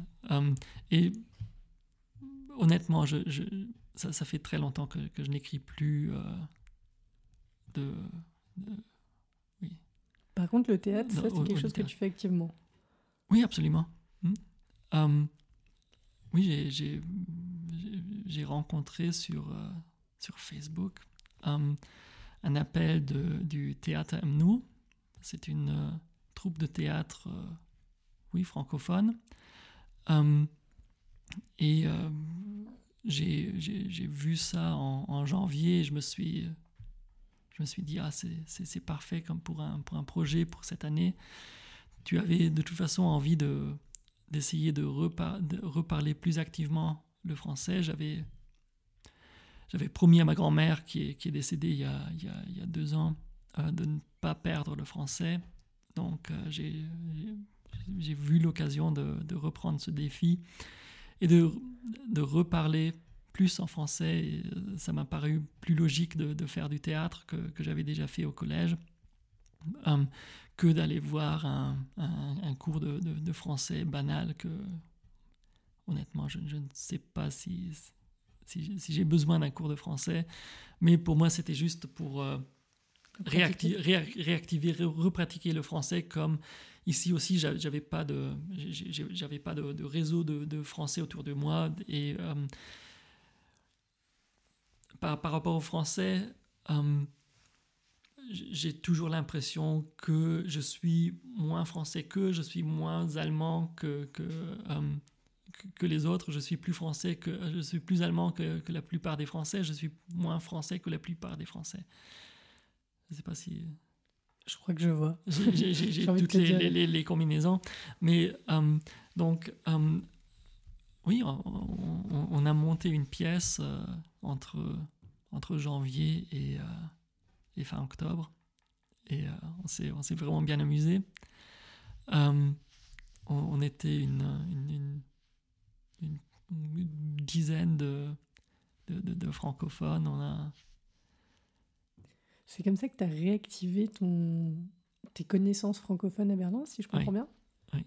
et honnêtement, je, je, ça, ça, fait très longtemps que, que je n'écris plus de, Oui. Par contre, le théâtre, ça, c'est quelque chose que tu fais activement. Oui, absolument. Hmm. oui, j'ai rencontré sur, sur Facebook un appel de, du théâtre Mnou. C'est une troupe de théâtre, oui, francophone. et j'ai vu ça en, janvier et je me suis, je me suis dit, ah, c'est parfait comme pour un, pour un projet pour cette année. Tu avais de toute façon envie de d'essayer de, de, reparler plus activement le français. J'avais promis à ma grand-mère, qui est, qui est décédée il y, a, il, y a, deux ans, euh, de ne pas perdre le français. Donc euh, j'ai vu l'occasion de, de, reprendre ce défi et de, de reparler plus en français. Euh, ça m'a paru plus logique de, de, faire du théâtre que, que j'avais déjà fait au collège que d'aller voir un, un, un cours de, de, français banal que honnêtement je, je ne sais pas si si, j'ai besoin d'un cours de français. Mais pour moi, c'était juste pour euh, réactiver, repratiquer le français comme ici aussi, j'avais pas de, j'avais pas de, réseau de, français autour de moi et euh, par, par, rapport au français, euh, j'ai toujours l'impression que je suis moins français que, je suis moins allemand que, que, que les autres. Je suis plus français que je suis plus allemand que, que, la plupart des Français. Je suis moins français que la plupart des Français. Je sais pas si. Je crois que je vois. J'ai toutes les, les, les, combinaisons. Mais euh, donc, euh, oui, on, on, a monté une pièce euh, entre, entre janvier et, et, fin octobre. Et on s'est vraiment bien amusé. On, on, était une, une une, dizaine de, de, de, francophones. On a... C'est comme ça que tu as réactivé ton... tes connaissances francophones à Berlin, si je comprends bien? Oui.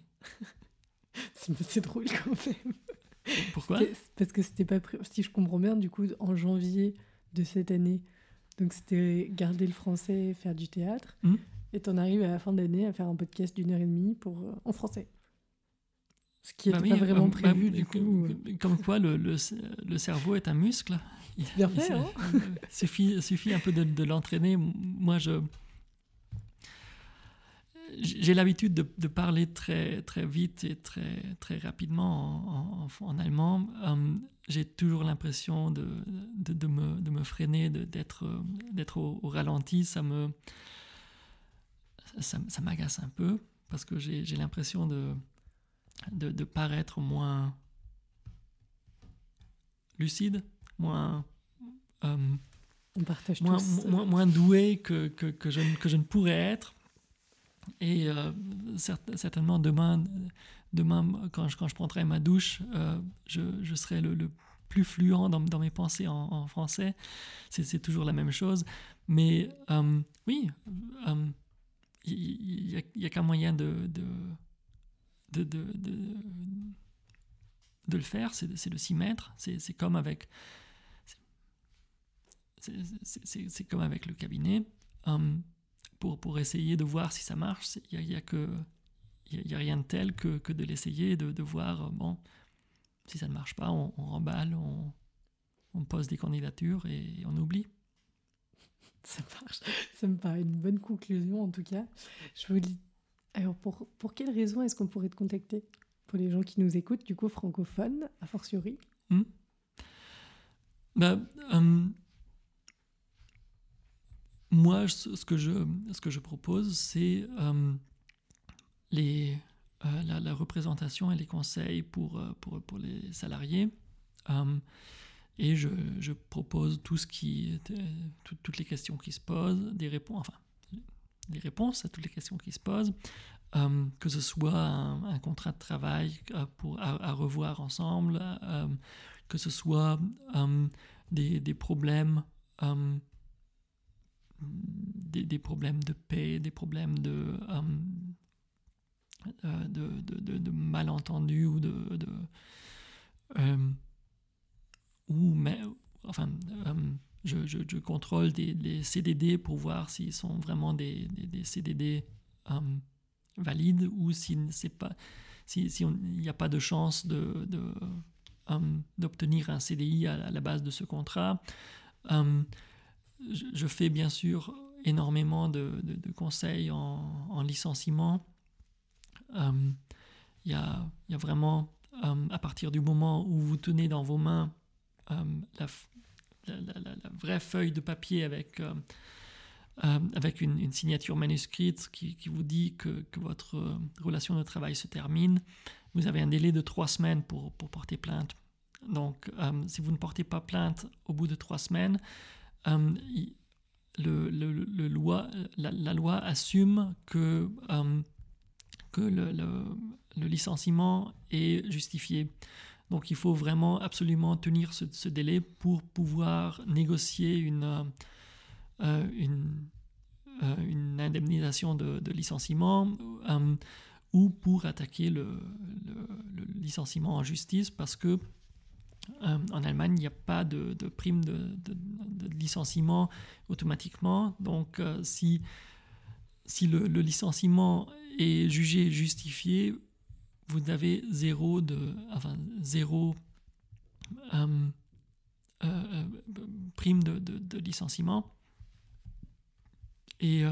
c'est drôle quand même. Pourquoi Parce que c'était pas Si je comprends bien, du coup, en janvier de cette année, donc c'était garder le français faire du théâtre. Hmm. Et tu en arrives à la fin d'année à faire un podcast d'une heure et demie pour, euh, en français. Ce qui n'est bah pas vraiment euh, prévu, bah, du coup. Euh. Comme quoi, le, le, le, cerveau est un muscle. Bien fait, hein Il suffit, suffit un peu de, de l'entraîner. Moi, je j'ai l'habitude de, de, parler très, très vite et très, très rapidement en, en, allemand. Euh, j'ai toujours l'impression de, de, de, me, de me freiner, d'être au, au, ralenti. Ça me ça, ça m'agace un peu parce que j'ai l'impression de de, paraître moins lucide, moins, euh, On partage moins, moins, moins, doué que, que, que, je, que je ne pourrais être. Et euh, certainement demain, demain quand, je, quand je prendrai ma douche, euh, je, je, serai le, plus fluent dans, dans, mes pensées en, français. C'est toujours la même chose. Mais oui, il n'y a, qu'un moyen de, de de, de, de, le faire, c'est de, s'y mettre. C'est comme avec c'est comme avec le cabinet. Pour, pour essayer de voir si ça marche, il n'y a, y a, que il y a, rien de tel que, que de l'essayer, de, de, voir, bon, si ça ne marche pas, on, on remballe, on, on, pose des candidatures et on oublie. Ça marche. Ça me paraît une bonne conclusion en tout cas. Je vous dis alors, pour, pour quelles raisons est-ce qu'on pourrait te contacter Pour les gens qui nous écoutent, du coup, francophones, a fortiori? Euh, Moi, ce que je, ce que je propose, c'est euh, euh, la, représentation et les conseils pour, pour, pour les salariés. et je, propose tout ce qui, toutes les questions qui se posent, des réponses, enfin, les réponses à toutes les questions qui se posent, euh, que ce soit un, contrat de travail euh, pour, à, revoir ensemble, euh, que ce soit des, des, problèmes des, problèmes de paix, des problèmes de, de, de, de, malentendus ou de, ou mais, enfin je, je, contrôle des, CDD pour voir s'ils sont vraiment des, CDD valides ou s'il si, si n'y a pas de chance de, d'obtenir un CDI à, la base de ce contrat. Je, fais bien sûr énormément de, conseils en, en licenciement. Il y, a, y, a, vraiment, à partir du moment où vous tenez dans vos mains la, la, vraie feuille de papier avec, euh, euh, avec une, signature manuscrite qui, vous dit que, votre euh, relation de travail se termine, vous avez un délai de trois semaines pour porter plainte. Donc, si vous ne portez pas plainte au bout de trois semaines, le, le, la, loi assume que, que le, licenciement est justifié. Donc il faut vraiment absolument tenir ce, délai pour pouvoir négocier une, euh, euh, euh, indemnisation de, licenciement ou pour attaquer le, licenciement en justice parce que en Allemagne, il n'y a pas de, prime de, licenciement automatiquement. Donc si, si le, licenciement est jugé justifié, vous avez zéro, de, enfin, zéro euh, euh, euh, prime de, licenciement. Et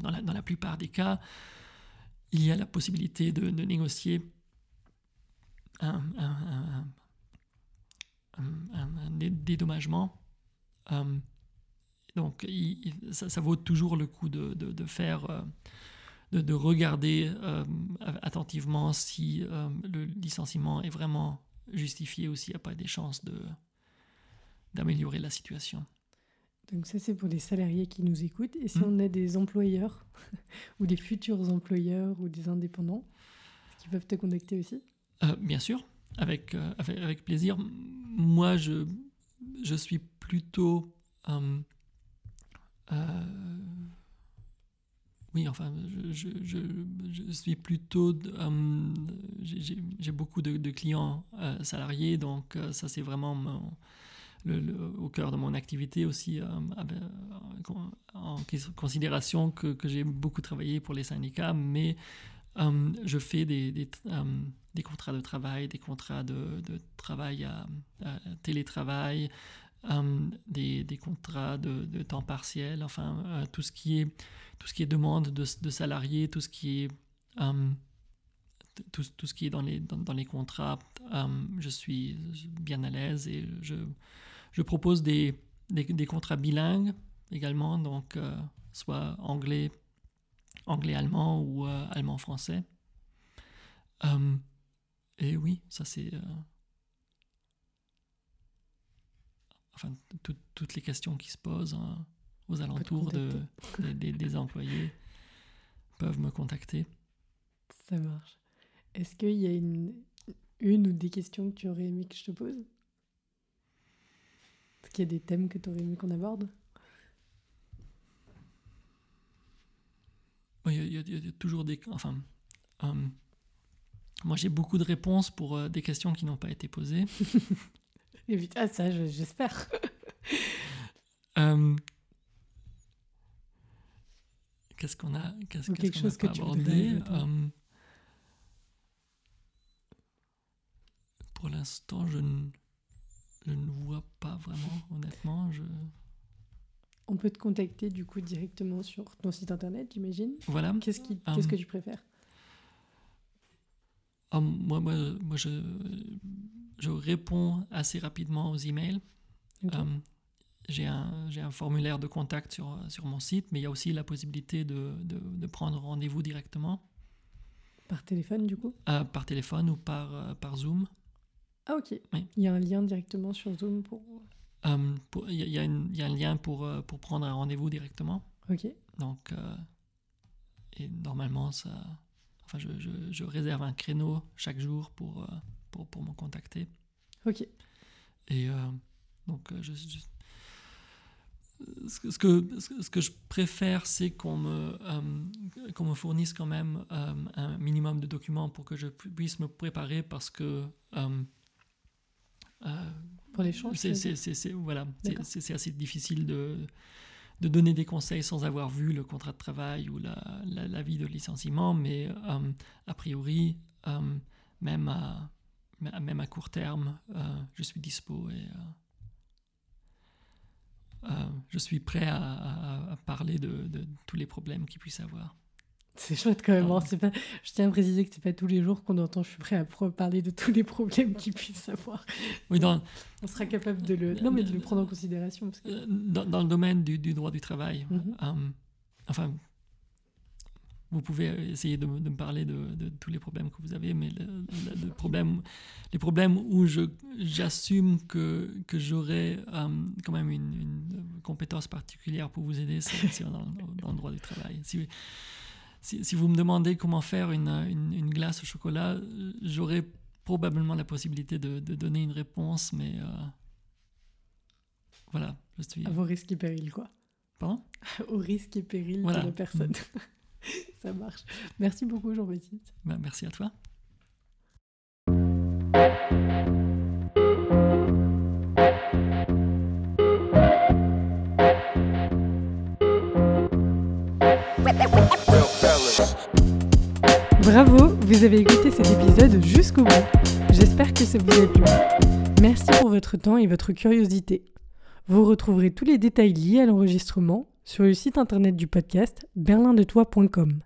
dans, la, plupart des cas, il y a la possibilité de, négocier un, dédommagement. donc, ça, ça, vaut toujours le coup de, faire de, regarder euh, attentivement si euh, le licenciement est vraiment justifié ou s'il n'y a pas des chances de, d'améliorer la situation. Donc ça, c'est pour les salariés qui nous écoutent. Et si hmm. on a des employeurs ou des futurs employeurs ou des indépendants, qui peuvent te contacter aussi? Euh, Bien sûr, avec, avec, avec, plaisir. Moi, je, je suis plutôt oui, enfin, je, je, suis plutôt. Euh, j'ai beaucoup de, clients euh, salariés, donc euh, ça, c'est vraiment le, au cœur de mon activité aussi, en considération que, que j'ai beaucoup travaillé pour les syndicats, mais je fais des, des, contrats de travail, des contrats de, travail à, télétravail, des, des, contrats de, temps partiel, enfin, tout ce qui est demande de, salariés, tout ce qui est, tout, ce qui est dans les, contrats, je suis bien à l'aise et je, je propose des, contrats bilingues également, donc euh, soit anglais, anglais-allemand ou allemand-français. et oui, ça c'est... enfin, toutes les questions qui se posent. Hein aux alentours de, des, employés peuvent me contacter. Ça marche. Est-ce qu'il y a une, une ou des questions que tu aurais aimé que je te pose? Est-ce qu'il y a des thèmes que tu aurais aimé qu'on aborde? Il y, a, toujours des... Enfin, euh, moi j'ai beaucoup de réponses pour euh, des questions qui n'ont pas été posées. Et ah, ça, j'espère. euh, Qu'est-ce qu'on a Qu'est-ce quelque chose que tu abordé? euh, Pour l'instant, je ne, je ne vois pas vraiment, honnêtement. Je... On peut te contacter du coup directement sur ton site internet, j'imagine. Voilà. Qu'est-ce qui, qu'est-ce que euh, tu préfères? Euh, Moi, moi, moi je, je réponds assez rapidement aux emails j'ai un, un, formulaire de contact sur, sur mon site, mais il y a aussi la possibilité de, de, de prendre rendez-vous directement. Par téléphone, du coup? Euh, Par téléphone ou par, euh, par Zoom. Ah, ok. Il y a un lien directement sur Zoom pour. Euh, il y, y, a y, a un lien pour, pour prendre un rendez-vous directement. Ok. Donc, et normalement, ça. Enfin, je, je, je, réserve un créneau chaque jour pour, pour, pour me contacter. Ok. Et donc, je ce que, ce que je préfère, c'est qu'on me, euh, qu'on me fournisse quand même euh, un minimum de documents pour que je puisse me préparer parce que... Euh, pour l'échange c'est, voilà, c'est, assez difficile de, de donner des conseils sans avoir vu le contrat de travail ou la, la, vie de licenciement, mais a priori, même, à, même à court terme, je suis dispo et... Euh, je suis prêt à, parler de, tous les problèmes qu'il puisse avoir. C'est chouette quand même. Hein. pas... Je tiens à préciser que c'est pas tous les jours qu'on entend je suis prêt à parler de tous les problèmes qu'il puisse avoir. Oui, dans... On sera capable de le, non, mais de le prendre en considération. Euh, dans, le domaine du, droit du travail, mhm. euh, enfin, vous pouvez essayer de, me parler de, tous les problèmes que vous avez, mais le, problème, les problèmes où j'assume que, que j'aurai euh, quand même une, compétence particulière pour vous aider, c'est dans, dans, le droit du travail. Si, si, vous me demandez comment faire une, une, glace au chocolat, j'aurai probablement la possibilité de, donner une réponse, mais euh, voilà, je suis... À vos risques et périls, quoi. Pardon? Au risque et péril de la personne. Mm. Ça marche. Merci beaucoup, Jean-Baptiste. Bah, merci à toi. Bravo, vous avez écouté cet épisode jusqu'au bout. J'espère que ça vous a plu. Merci pour votre temps et votre curiosité. Vous retrouverez tous les détails liés à l'enregistrement sur le site internet du podcast berlindetoi.com.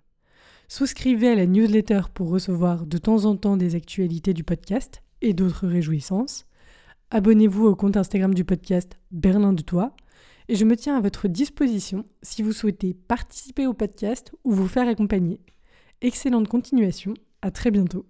Souscrivez à la newsletter pour recevoir de temps en temps des actualités du podcast et d'autres réjouissances. Abonnez-vous au compte Instagram du podcast Berlin de Toi et je me tiens à votre disposition si vous souhaitez participer au podcast ou vous faire accompagner. Excellente continuation, à très bientôt.